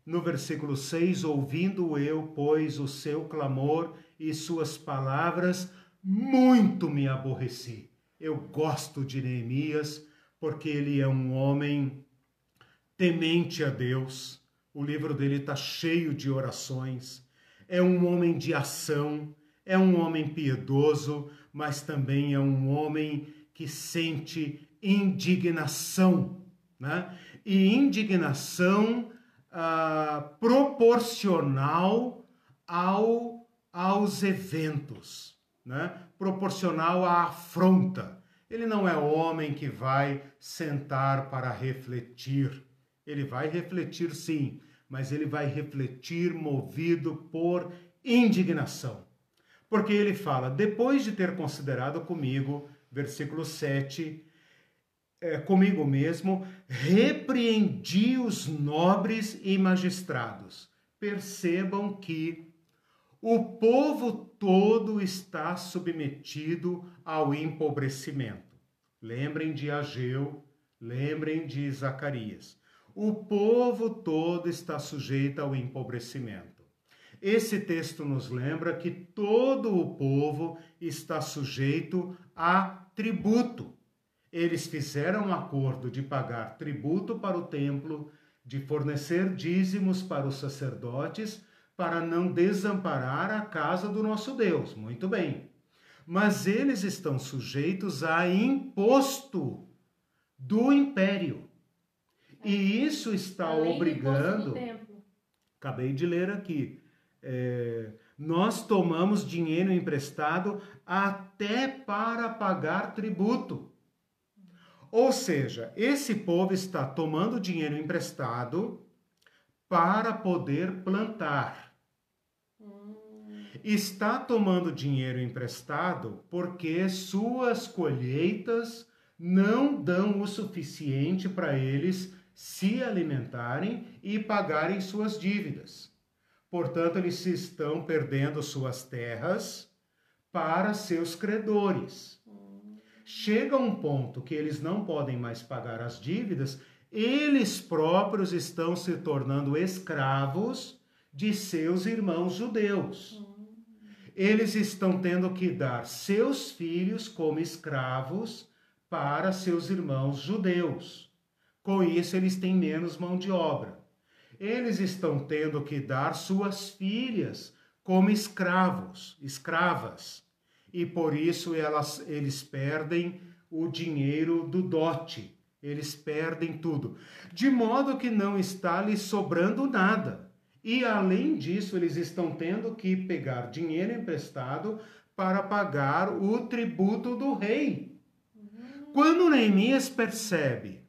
No versículo 6, ouvindo eu, pois, o seu clamor e suas palavras, muito me aborreci. Eu gosto de Neemias, porque ele é um homem temente a Deus. O livro dele está cheio de orações. É um homem de ação, é um homem piedoso, mas também é um homem que sente indignação, né? E indignação ah, proporcional ao, aos eventos, né? proporcional à afronta. Ele não é homem que vai sentar para refletir. Ele vai refletir sim, mas ele vai refletir movido por indignação. Porque ele fala, depois de ter considerado comigo, versículo 7, é, comigo mesmo, repreendi os nobres e magistrados. Percebam que o povo todo está submetido ao empobrecimento. Lembrem de Ageu, lembrem de Zacarias. O povo todo está sujeito ao empobrecimento. Esse texto nos lembra que todo o povo está sujeito a tributo. Eles fizeram um acordo de pagar tributo para o templo, de fornecer dízimos para os sacerdotes, para não desamparar a casa do nosso Deus. Muito bem. Mas eles estão sujeitos a imposto do império. E isso está obrigando. Acabei de ler aqui. É, nós tomamos dinheiro emprestado até para pagar tributo. Ou seja, esse povo está tomando dinheiro emprestado para poder plantar. Está tomando dinheiro emprestado porque suas colheitas não dão o suficiente para eles se alimentarem e pagarem suas dívidas. Portanto, eles estão perdendo suas terras para seus credores chega um ponto que eles não podem mais pagar as dívidas, eles próprios estão se tornando escravos de seus irmãos judeus. Eles estão tendo que dar seus filhos como escravos para seus irmãos judeus. Com isso, eles têm menos mão de obra. Eles estão tendo que dar suas filhas como escravos, escravas e por isso elas, eles perdem o dinheiro do dote, eles perdem tudo, de modo que não está lhes sobrando nada. E além disso, eles estão tendo que pegar dinheiro emprestado para pagar o tributo do rei. Quando Neemias percebe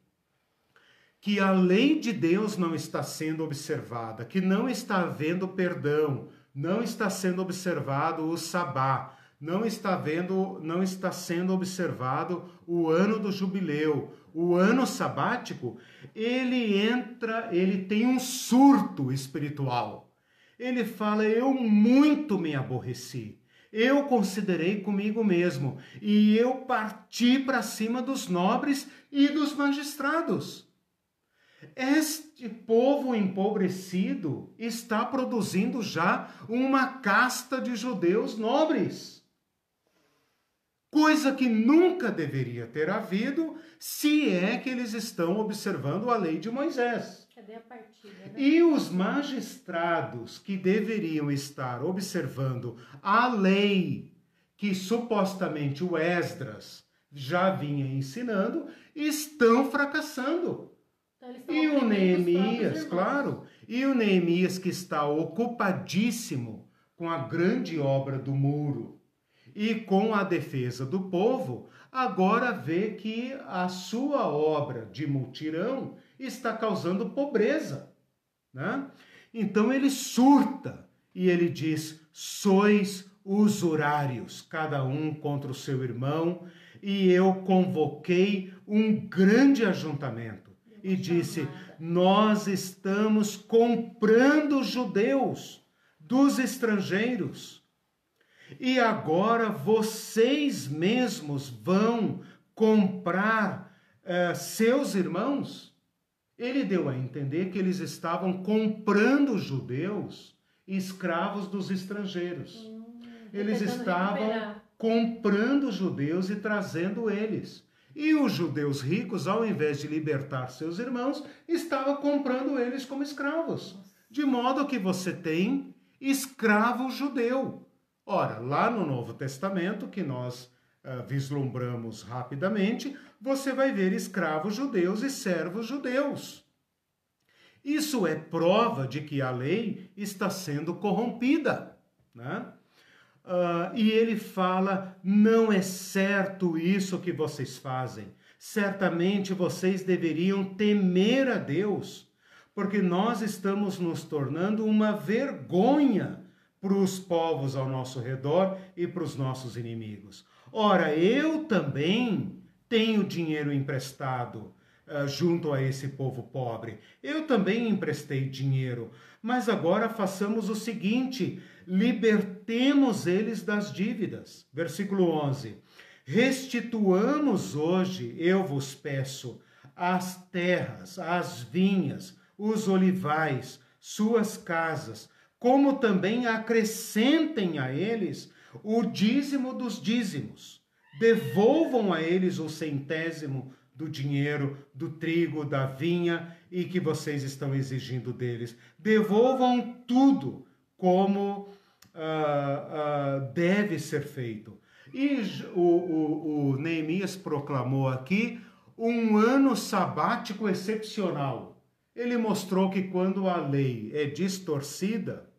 que a lei de Deus não está sendo observada, que não está havendo perdão, não está sendo observado o sabá, não está vendo, não está sendo observado o ano do jubileu, o ano sabático, ele entra, ele tem um surto espiritual. Ele fala: "Eu muito me aborreci. Eu considerei comigo mesmo e eu parti para cima dos nobres e dos magistrados." Este povo empobrecido está produzindo já uma casta de judeus nobres coisa que nunca deveria ter havido se é que eles estão observando a lei de Moisés. Cadê a partida? Né? E os magistrados que deveriam estar observando a lei que supostamente o Esdras já vinha ensinando, estão fracassando. Então, e o Neemias, claro, e o Neemias que está ocupadíssimo com a grande obra do muro, e com a defesa do povo, agora vê que a sua obra de multirão está causando pobreza. Né? Então ele surta e ele diz: sois usurários, cada um contra o seu irmão, e eu convoquei um grande ajuntamento e disse: Nós estamos comprando judeus dos estrangeiros e agora vocês mesmos vão comprar uh, seus irmãos? Ele deu a entender que eles estavam comprando judeus escravos dos estrangeiros. Hum, eles estavam recuperar. comprando judeus e trazendo eles. E os judeus ricos, ao invés de libertar seus irmãos, estavam comprando eles como escravos. De modo que você tem escravo judeu. Ora, lá no Novo Testamento, que nós uh, vislumbramos rapidamente, você vai ver escravos judeus e servos judeus. Isso é prova de que a lei está sendo corrompida. Né? Uh, e ele fala: não é certo isso que vocês fazem. Certamente vocês deveriam temer a Deus, porque nós estamos nos tornando uma vergonha para os povos ao nosso redor e para os nossos inimigos. Ora, eu também tenho dinheiro emprestado uh, junto a esse povo pobre. Eu também emprestei dinheiro. Mas agora façamos o seguinte: libertemos eles das dívidas. Versículo 11: Restituamos hoje, eu vos peço, as terras, as vinhas, os olivais, suas casas, como também acrescentem a eles o dízimo dos dízimos. Devolvam a eles o centésimo do dinheiro, do trigo, da vinha e que vocês estão exigindo deles. Devolvam tudo como uh, uh, deve ser feito. E o, o, o Neemias proclamou aqui um ano sabático excepcional. Ele mostrou que quando a lei é distorcida,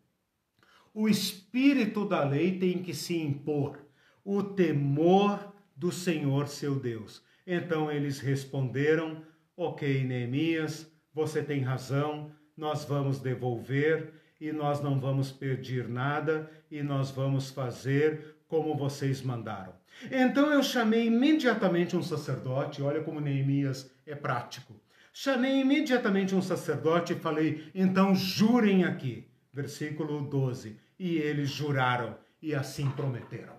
o espírito da lei tem que se impor, o temor do Senhor seu Deus. Então eles responderam: Ok, Neemias, você tem razão, nós vamos devolver e nós não vamos pedir nada e nós vamos fazer como vocês mandaram. Então eu chamei imediatamente um sacerdote, olha como Neemias é prático. Chamei imediatamente um sacerdote e falei: então jurem aqui. Versículo 12. E eles juraram e assim prometeram.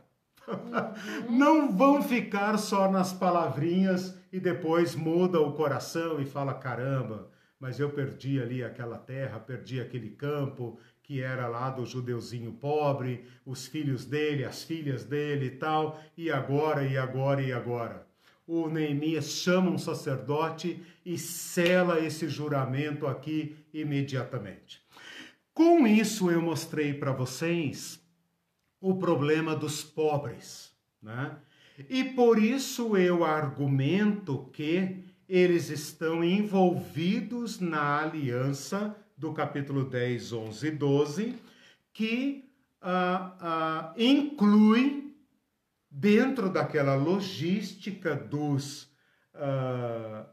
Não vão ficar só nas palavrinhas e depois muda o coração e fala: caramba, mas eu perdi ali aquela terra, perdi aquele campo que era lá do judeuzinho pobre, os filhos dele, as filhas dele e tal, e agora, e agora, e agora. O Neemias chama um sacerdote e sela esse juramento aqui imediatamente. Com isso, eu mostrei para vocês o problema dos pobres, né? E por isso eu argumento que eles estão envolvidos na aliança do capítulo 10, 11 e 12, que ah, ah, inclui, dentro daquela logística dos ah,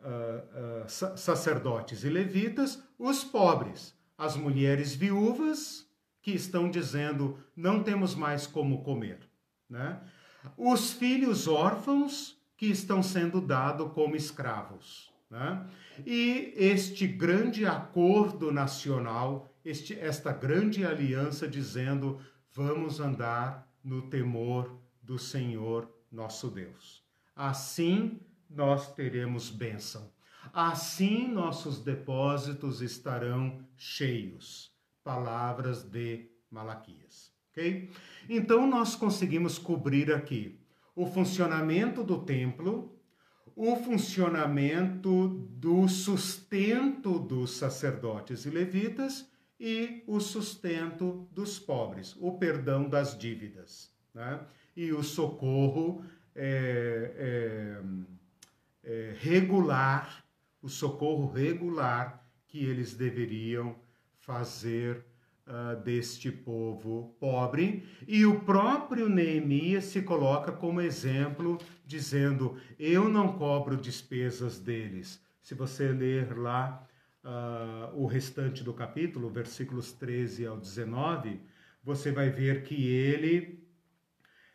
sacerdotes e levitas, os pobres, as mulheres viúvas, que estão dizendo não temos mais como comer, né? Os filhos órfãos que estão sendo dados como escravos. Né? E este grande acordo nacional, este, esta grande aliança dizendo vamos andar no temor do Senhor nosso Deus. Assim nós teremos bênção. Assim nossos depósitos estarão cheios. Palavras de Malaquias. Ok? Então nós conseguimos cobrir aqui o funcionamento do templo, o funcionamento do sustento dos sacerdotes e levitas e o sustento dos pobres, o perdão das dívidas, né? e o socorro é, é, é, regular, o socorro regular que eles deveriam fazer uh, deste povo pobre, e o próprio Neemias se coloca como exemplo, dizendo: Eu não cobro despesas deles. Se você ler lá uh, o restante do capítulo, versículos 13 ao 19, você vai ver que ele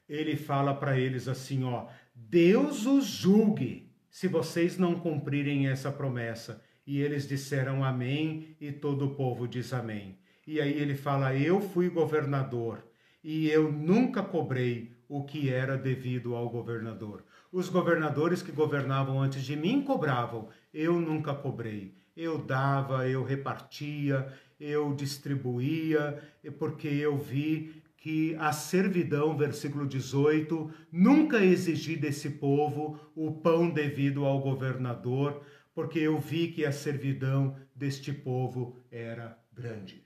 ele fala para eles assim, ó: Deus os julgue se vocês não cumprirem essa promessa. E eles disseram amém, e todo o povo diz amém. E aí ele fala: Eu fui governador e eu nunca cobrei o que era devido ao governador. Os governadores que governavam antes de mim cobravam, eu nunca cobrei. Eu dava, eu repartia, eu distribuía, porque eu vi que a servidão, versículo 18, nunca exigi desse povo o pão devido ao governador, porque eu vi que a servidão deste povo era grande.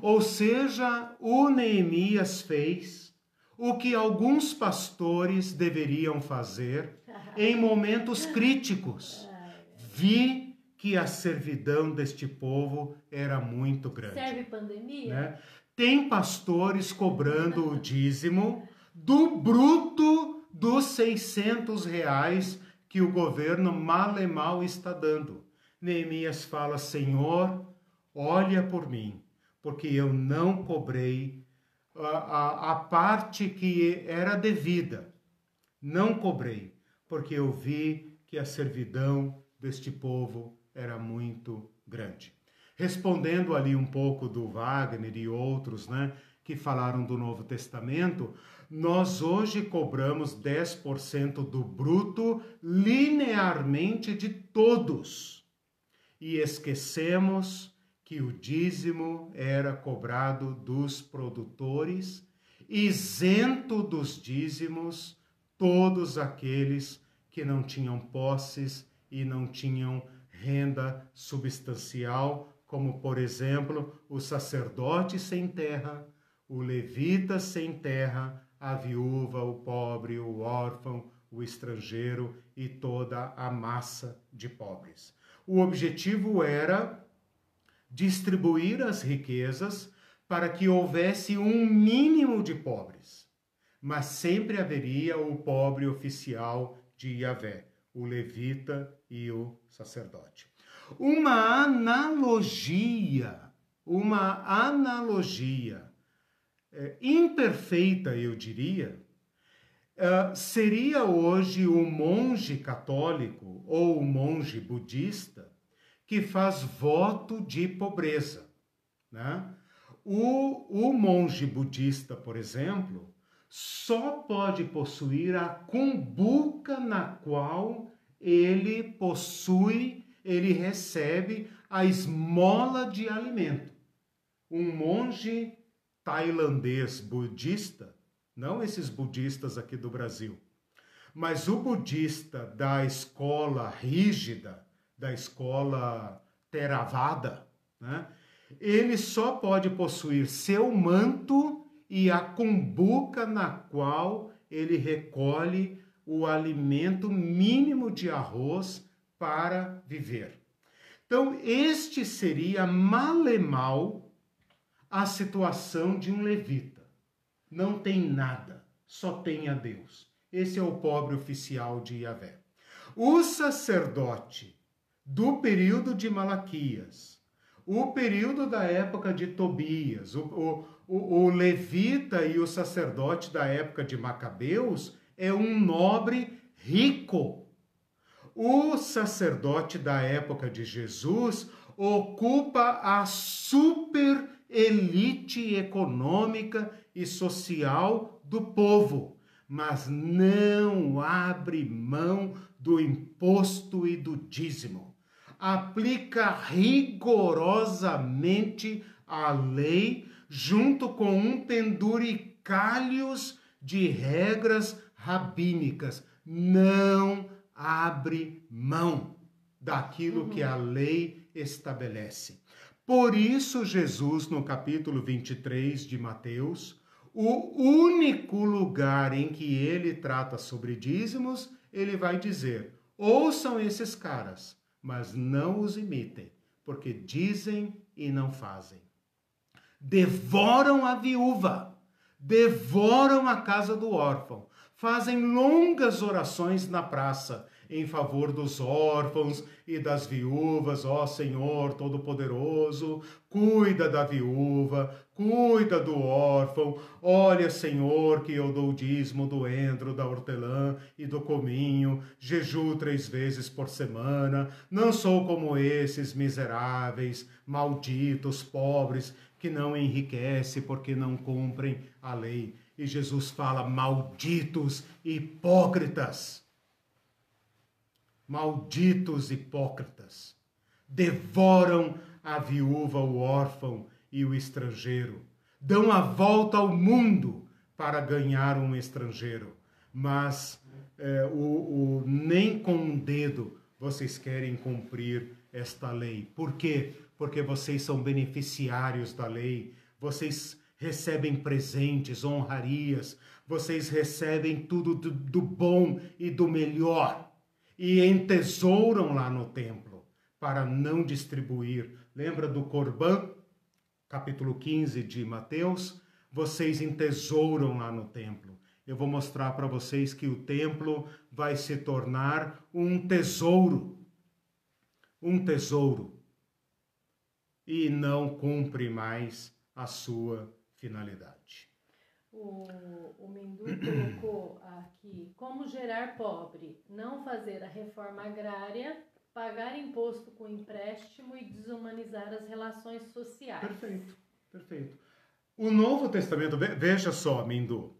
Ou seja, o Neemias fez o que alguns pastores deveriam fazer em momentos críticos. Vi que a servidão deste povo era muito grande. Serve pandemia? Né? Tem pastores cobrando o dízimo do bruto dos 600 reais que o governo mal e mal está dando. Neemias fala: Senhor, olha por mim, porque eu não cobrei a, a, a parte que era devida. Não cobrei, porque eu vi que a servidão deste povo era muito grande. Respondendo ali um pouco do Wagner e outros, né, que falaram do Novo Testamento, nós hoje cobramos 10% do bruto linearmente de todos. E esquecemos que o dízimo era cobrado dos produtores, isento dos dízimos todos aqueles que não tinham posses e não tinham renda substancial, como por exemplo o sacerdote sem terra, o levita sem terra, a viúva, o pobre, o órfão, o estrangeiro e toda a massa de pobres. O objetivo era distribuir as riquezas para que houvesse um mínimo de pobres, mas sempre haveria o pobre oficial de Yahvé, o levita e o sacerdote. Uma analogia, uma analogia é, imperfeita, eu diria, é, seria hoje o monge católico ou o monge budista que faz voto de pobreza. Né? O, o monge budista, por exemplo, só pode possuir a cumbuca na qual ele possui, ele recebe a esmola de alimento. Um monge tailandês budista, não esses budistas aqui do Brasil, mas o budista da escola rígida, da escola Theravada, né? ele só pode possuir seu manto e a cumbuca na qual ele recolhe o alimento mínimo de arroz para viver. Então, este seria malemal a situação de um levita. Não tem nada, só tem a Deus. Esse é o pobre oficial de Yahvé. O sacerdote do período de Malaquias, o período da época de Tobias, o, o, o, o levita e o sacerdote da época de Macabeus é um nobre rico. O sacerdote da época de Jesus ocupa a super elite econômica e social do povo, mas não abre mão do imposto e do dízimo. Aplica rigorosamente a lei junto com um penduricalhos de regras rabínicas. Não abre mão daquilo uhum. que a lei estabelece. Por isso, Jesus, no capítulo 23 de Mateus, o único lugar em que ele trata sobre dízimos, ele vai dizer: ouçam esses caras, mas não os imitem, porque dizem e não fazem. Devoram a viúva, devoram a casa do órfão, fazem longas orações na praça em favor dos órfãos e das viúvas, ó Senhor Todo-Poderoso, cuida da viúva, cuida do órfão, olha, Senhor, que eu dou o dízimo do endro, da hortelã e do cominho, jejuo três vezes por semana, não sou como esses miseráveis, malditos, pobres, que não enriquece porque não cumprem a lei. E Jesus fala: malditos hipócritas. Malditos hipócritas, devoram a viúva, o órfão e o estrangeiro, dão a volta ao mundo para ganhar um estrangeiro, mas é, o, o, nem com um dedo vocês querem cumprir esta lei. Por quê? Porque vocês são beneficiários da lei, vocês recebem presentes, honrarias, vocês recebem tudo do, do bom e do melhor e entesouram lá no templo para não distribuir. Lembra do Corban, capítulo 15 de Mateus? Vocês entesouram lá no templo. Eu vou mostrar para vocês que o templo vai se tornar um tesouro. Um tesouro. E não cumpre mais a sua finalidade. O, o Mindu colocou aqui como gerar pobre, não fazer a reforma agrária, pagar imposto com empréstimo e desumanizar as relações sociais. Perfeito, perfeito. O Novo Testamento, veja só, Mindu,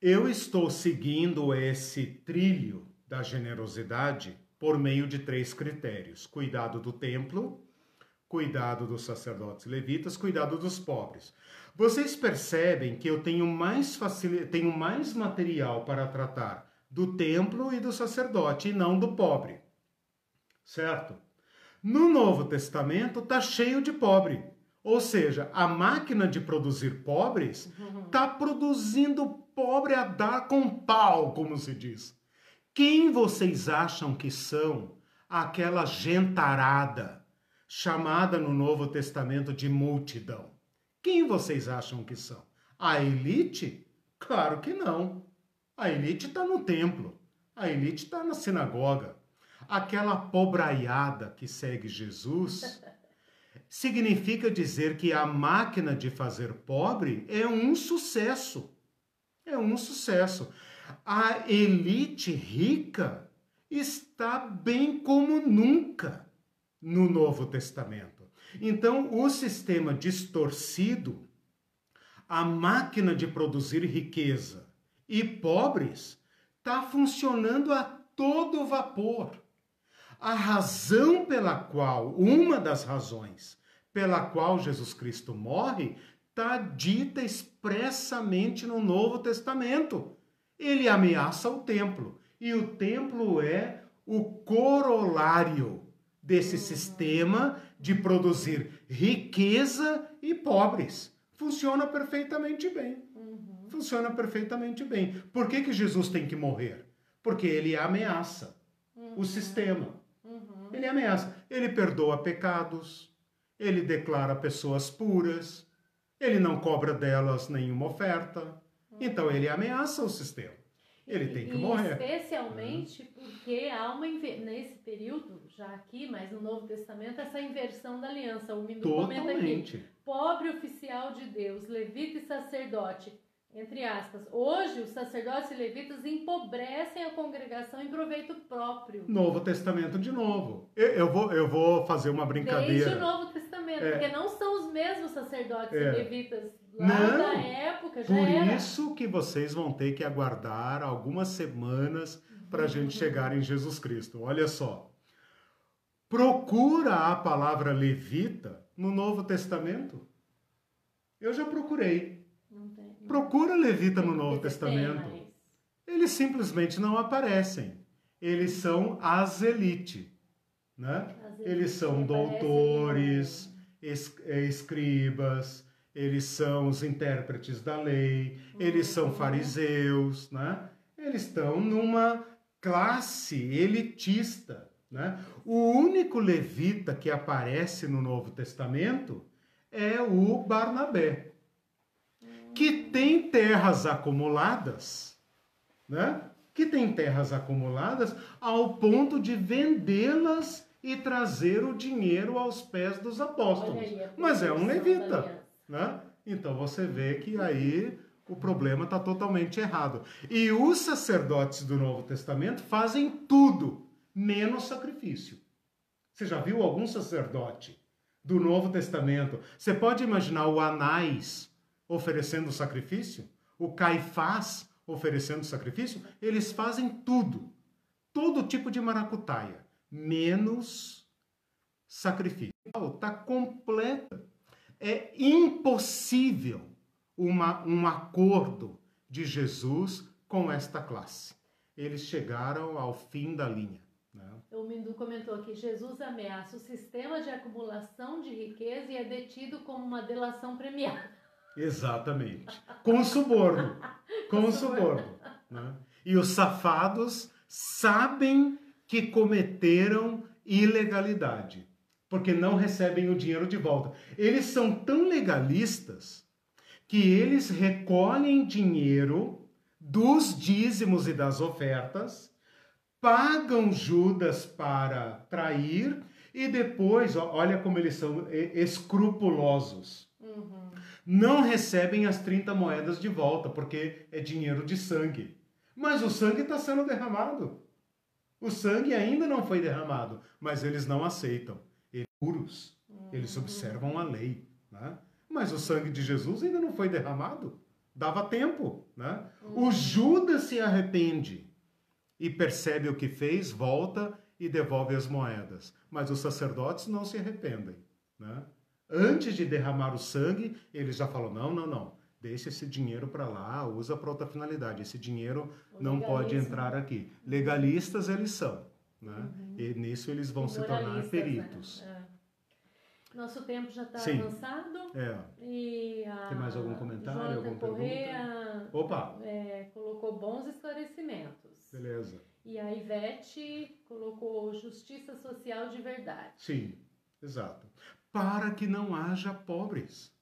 eu estou seguindo esse trilho da generosidade por meio de três critérios: cuidado do templo, cuidado dos sacerdotes levitas, cuidado dos pobres. Vocês percebem que eu tenho mais facil... tenho mais material para tratar do templo e do sacerdote e não do pobre. Certo? No Novo Testamento está cheio de pobre. Ou seja, a máquina de produzir pobres está produzindo pobre a dar com pau, como se diz. Quem vocês acham que são aquela gentarada chamada no Novo Testamento de multidão? Quem vocês acham que são? A elite? Claro que não. A elite está no templo. A elite está na sinagoga. Aquela pobraiada que segue Jesus significa dizer que a máquina de fazer pobre é um sucesso. É um sucesso. A elite rica está bem como nunca no Novo Testamento. Então, o sistema distorcido, a máquina de produzir riqueza e pobres, está funcionando a todo vapor. A razão pela qual, uma das razões pela qual Jesus Cristo morre, está dita expressamente no Novo Testamento. Ele ameaça o templo, e o templo é o corolário desse sistema de produzir riqueza e pobres. Funciona perfeitamente bem. Uhum. Funciona perfeitamente bem. Por que, que Jesus tem que morrer? Porque ele ameaça uhum. o sistema. Uhum. Ele ameaça. Ele perdoa pecados, ele declara pessoas puras, ele não cobra delas nenhuma oferta. Então ele ameaça o sistema. Ele tem que e morrer. Especialmente porque há uma nesse período, já aqui, mas no Novo Testamento, essa inversão da aliança. O Mindu comenta aqui. Pobre oficial de Deus, levita e sacerdote. Entre aspas, hoje os sacerdotes e levitas empobrecem a congregação em proveito próprio. Novo Testamento de novo. Eu, eu vou, eu vou fazer uma brincadeira. Desde o Novo Testamento, é. porque não são os mesmos sacerdotes é. e levitas Lá Não, da época já por era. isso que vocês vão ter que aguardar algumas semanas para a gente chegar em Jesus Cristo. Olha só. Procura a palavra levita no Novo Testamento. Eu já procurei. Não tem, não. Procura levita no Novo Testamento. Eles simplesmente não aparecem. Eles são as elite. Né? Eles são doutores, es escribas, eles são os intérpretes da lei, eles são fariseus, né? Eles estão numa classe elitista, né? O único levita que aparece no Novo Testamento é o Barnabé, que tem terras acumuladas, né? Que tem terras acumuladas ao ponto de vendê-las e trazer o dinheiro aos pés dos apóstolos. Aí, Mas é um levita. Né? Então você vê que aí o problema está totalmente errado. E os sacerdotes do Novo Testamento fazem tudo, menos sacrifício. Você já viu algum sacerdote do Novo Testamento? Você pode imaginar o Anás oferecendo sacrifício? O Caifás oferecendo sacrifício? Eles fazem tudo, todo tipo de maracutaia, menos sacrifício. Está completa é impossível uma, um acordo de Jesus com esta classe. Eles chegaram ao fim da linha. Né? O Mindu comentou que Jesus ameaça o sistema de acumulação de riqueza e é detido como uma delação premiada. Exatamente. Com suborno. Com suborno. Né? E os safados sabem que cometeram ilegalidade, porque não recebem o dinheiro de volta. Eles são tão legalistas que eles recolhem dinheiro dos dízimos e das ofertas, pagam Judas para trair e depois, olha como eles são escrupulosos. Uhum. Não recebem as 30 moedas de volta, porque é dinheiro de sangue. Mas o sangue está sendo derramado. O sangue ainda não foi derramado, mas eles não aceitam. Eles puros, eles uhum. observam a lei. Né? Mas o sangue de Jesus ainda não foi derramado. Dava tempo. Né? O uhum. Judas se arrepende e percebe o que fez, volta e devolve as moedas. Mas os sacerdotes não se arrependem. Né? Antes de derramar o sangue, eles já falam: não, não, não. Deixa esse dinheiro para lá, usa para outra finalidade. Esse dinheiro não pode entrar aqui. Legalistas eles são. Né? Uhum. E nisso eles vão se tornar né? peritos. Né? É. Nosso tempo já está avançado. É. E Tem mais algum comentário? Jonathan alguma pergunta? Opa! É, colocou bons esclarecimentos. Beleza. E a Ivete colocou justiça social de verdade. Sim, exato. Para que não haja pobres.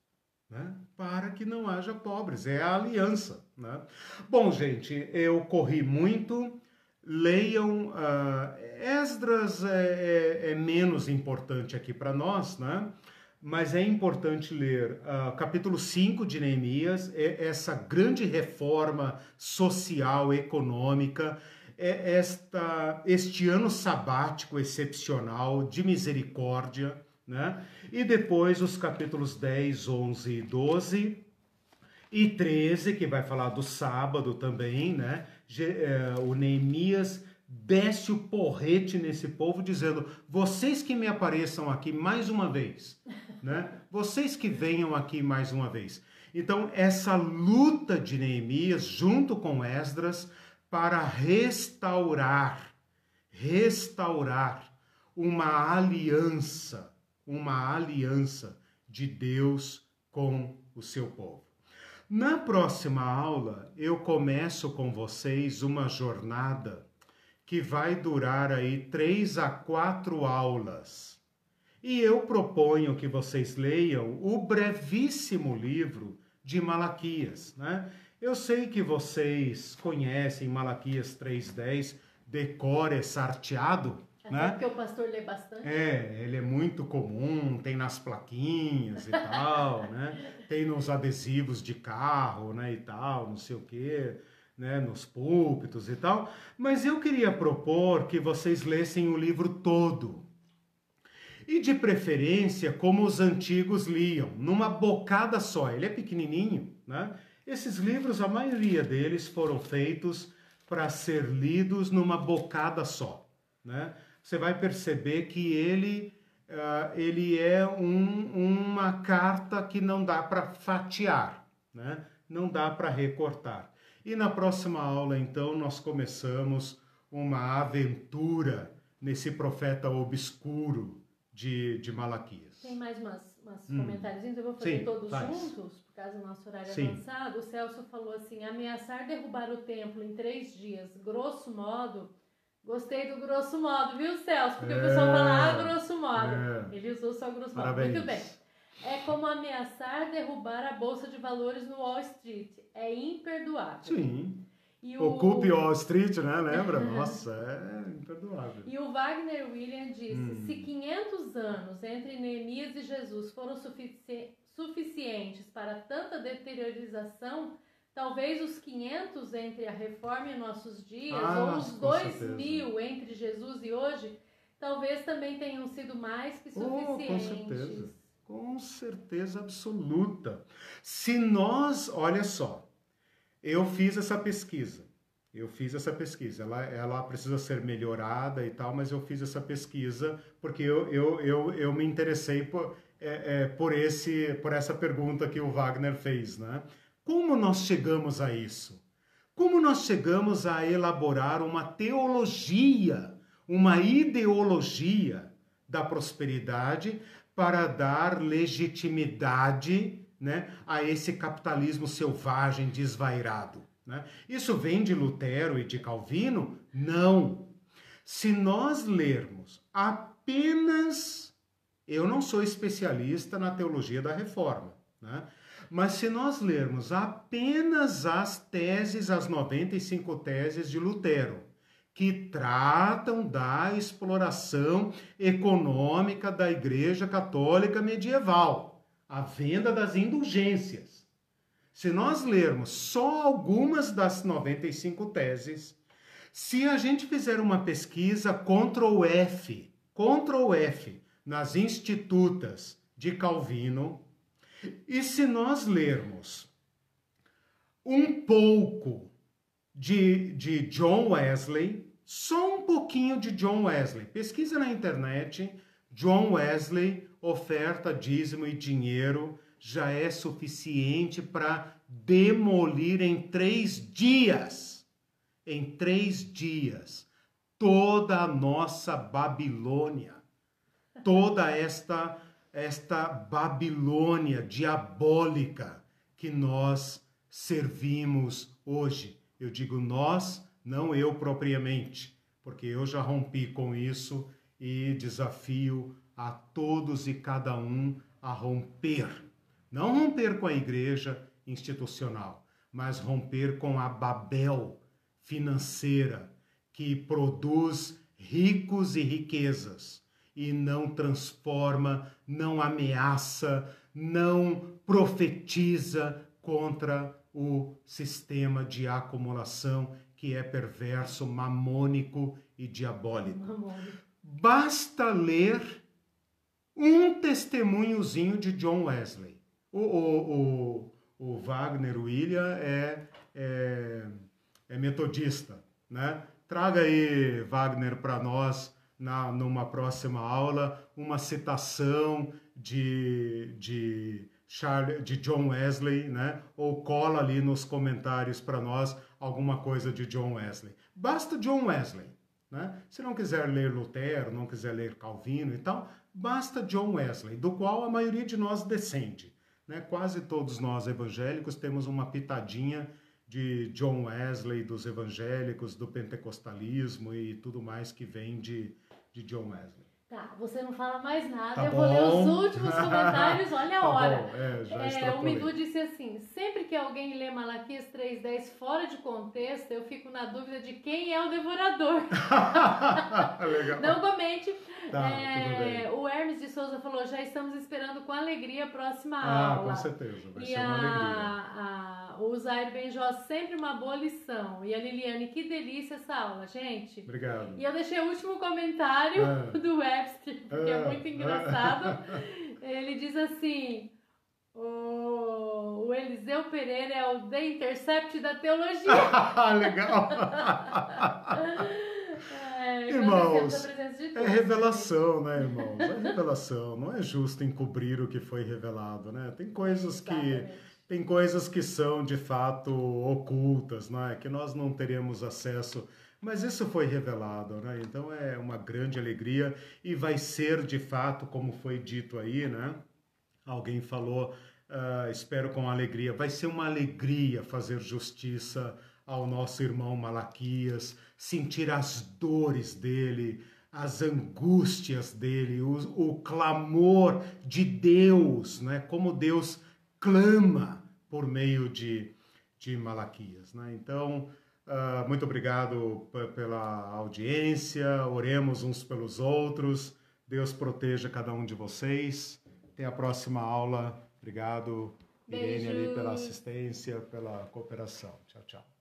Né? Para que não haja pobres. É a aliança. Né? Bom, gente, eu corri muito leiam. Uh, Esdras é, é, é, menos importante aqui para nós, né? mas é importante ler uh, capítulo 5 de Neemias, é essa grande reforma social, econômica, é esta, este ano sabático excepcional de misericórdia, né? e depois os capítulos 10, 11 e 12, e 13, que vai falar do sábado também, né? É, o Neemias desce o porrete nesse povo, dizendo: vocês que me apareçam aqui mais uma vez, né? Vocês que venham aqui mais uma vez. Então, essa luta de Neemias, junto com Esdras, para restaurar, restaurar uma aliança, uma aliança de Deus com o seu povo. Na próxima aula, eu começo com vocês uma jornada que vai durar aí três a quatro aulas. E eu proponho que vocês leiam o brevíssimo livro de Malaquias, né? Eu sei que vocês conhecem Malaquias 3:10, decora é sarteado, é né? porque o pastor lê bastante. É, ele é muito comum, tem nas plaquinhas e tal, né? Tem nos adesivos de carro, né, e tal, não sei o quê, né, nos púlpitos e tal. Mas eu queria propor que vocês lessem o livro todo. E de preferência, como os antigos liam, numa bocada só. Ele é pequenininho, né? Esses livros, a maioria deles foram feitos para ser lidos numa bocada só, né? Você vai perceber que ele, uh, ele é um, uma carta que não dá para fatiar, né? não dá para recortar. E na próxima aula, então, nós começamos uma aventura nesse profeta obscuro de, de Malaquias. Tem mais umas, umas hum. comentários, eu vou fazer Sim, todos faz. juntos, por causa do nosso horário Sim. avançado. O Celso falou assim: ameaçar derrubar o templo em três dias, grosso modo Gostei do grosso modo, viu, Celso? Porque é, o pessoal fala, ah, grosso modo. É. Ele usou só grosso Parabéns. modo. Muito bem. É como ameaçar derrubar a bolsa de valores no Wall Street. É imperdoável. Sim. E o... Ocupe Wall Street, né? Lembra? Nossa, é imperdoável. E o Wagner William disse: hum. se 500 anos entre Neemias e Jesus foram sufici suficientes para tanta deteriorização, Talvez os 500 entre a reforma e nossos dias, ah, ou os 2 mil entre Jesus e hoje, talvez também tenham sido mais que suficientes. Oh, com certeza. Com certeza absoluta. Se nós, olha só, eu fiz essa pesquisa. Eu fiz essa pesquisa. Ela, ela precisa ser melhorada e tal, mas eu fiz essa pesquisa porque eu, eu, eu, eu me interessei por, é, é, por, esse, por essa pergunta que o Wagner fez, né? Como nós chegamos a isso? Como nós chegamos a elaborar uma teologia, uma ideologia da prosperidade para dar legitimidade né, a esse capitalismo selvagem desvairado? Né? Isso vem de Lutero e de Calvino? Não. Se nós lermos apenas. Eu não sou especialista na teologia da reforma, né? Mas se nós lermos apenas as teses, as 95 teses de Lutero, que tratam da exploração econômica da Igreja Católica medieval, a venda das indulgências. Se nós lermos só algumas das 95 teses, se a gente fizer uma pesquisa Ctrl F, Ctrl F nas institutas de Calvino, e se nós lermos um pouco de, de John Wesley, só um pouquinho de John Wesley. Pesquisa na internet, John Wesley, oferta, dízimo e dinheiro já é suficiente para demolir em três dias. Em três dias, toda a nossa Babilônia, toda esta esta Babilônia diabólica que nós servimos hoje. Eu digo nós, não eu propriamente, porque eu já rompi com isso e desafio a todos e cada um a romper. Não romper com a igreja institucional, mas romper com a Babel financeira que produz ricos e riquezas e não transforma, não ameaça, não profetiza contra o sistema de acumulação que é perverso, mamônico e diabólico. Mamônico. Basta ler um testemunhozinho de John Wesley. O, o, o, o Wagner William é, é, é, metodista, né? Traga aí, Wagner, para nós, na, numa próxima aula, uma citação de, de Charles, de John Wesley, né? Ou cola ali nos comentários para nós alguma coisa de John Wesley. Basta John Wesley, né? Se não quiser ler Lutero, não quiser ler Calvino e tal, basta John Wesley, do qual a maioria de nós descende, né? Quase todos nós evangélicos temos uma pitadinha de John Wesley, dos evangélicos, do pentecostalismo e tudo mais que vem de, de John Wesley. Tá, você não fala mais nada, tá eu bom. vou ler os últimos comentários, olha a tá hora. Bom. É, já é, o Midu disse assim: sempre que alguém lê Malaquias 3,10 fora de contexto, eu fico na dúvida de quem é o devorador. Legal. Não comente. Tá, é, o Hermes de Souza falou: já estamos esperando com alegria a próxima ah, aula. com certeza, vai e ser a, uma alegria. A, o Zaire Benjó, sempre uma boa lição. E a Liliane, que delícia essa aula, gente. Obrigado. E eu deixei o último comentário Ah. do Webster, porque é Ah. muito engraçado. Ele diz assim: o, o Eliseu Pereira é o The Intercept da teologia. Legal. É, Irmãos, É revelação, né, irmãos? É revelação. Não é justo encobrir o que foi revelado, né? Tem coisas que Exatamente. Tem coisas que são de fato ocultas, não é? Que nós não teremos acesso. Mas isso foi revelado, né? Então é uma grande alegria e vai ser de fato, como foi dito aí, né? Alguém falou, ah, espero com alegria. Vai ser uma alegria fazer justiça ao nosso irmão Malaquias, sentir as dores dele, as angústias dele, o, o clamor de Deus, né? Como Deus clama por meio de, de Malaquias, né? Então, ah, muito obrigado pela audiência, oremos uns pelos outros, Deus proteja cada um de vocês. Até a próxima aula. Obrigado, Irene, ali, pela assistência, pela cooperação. Tchau, tchau.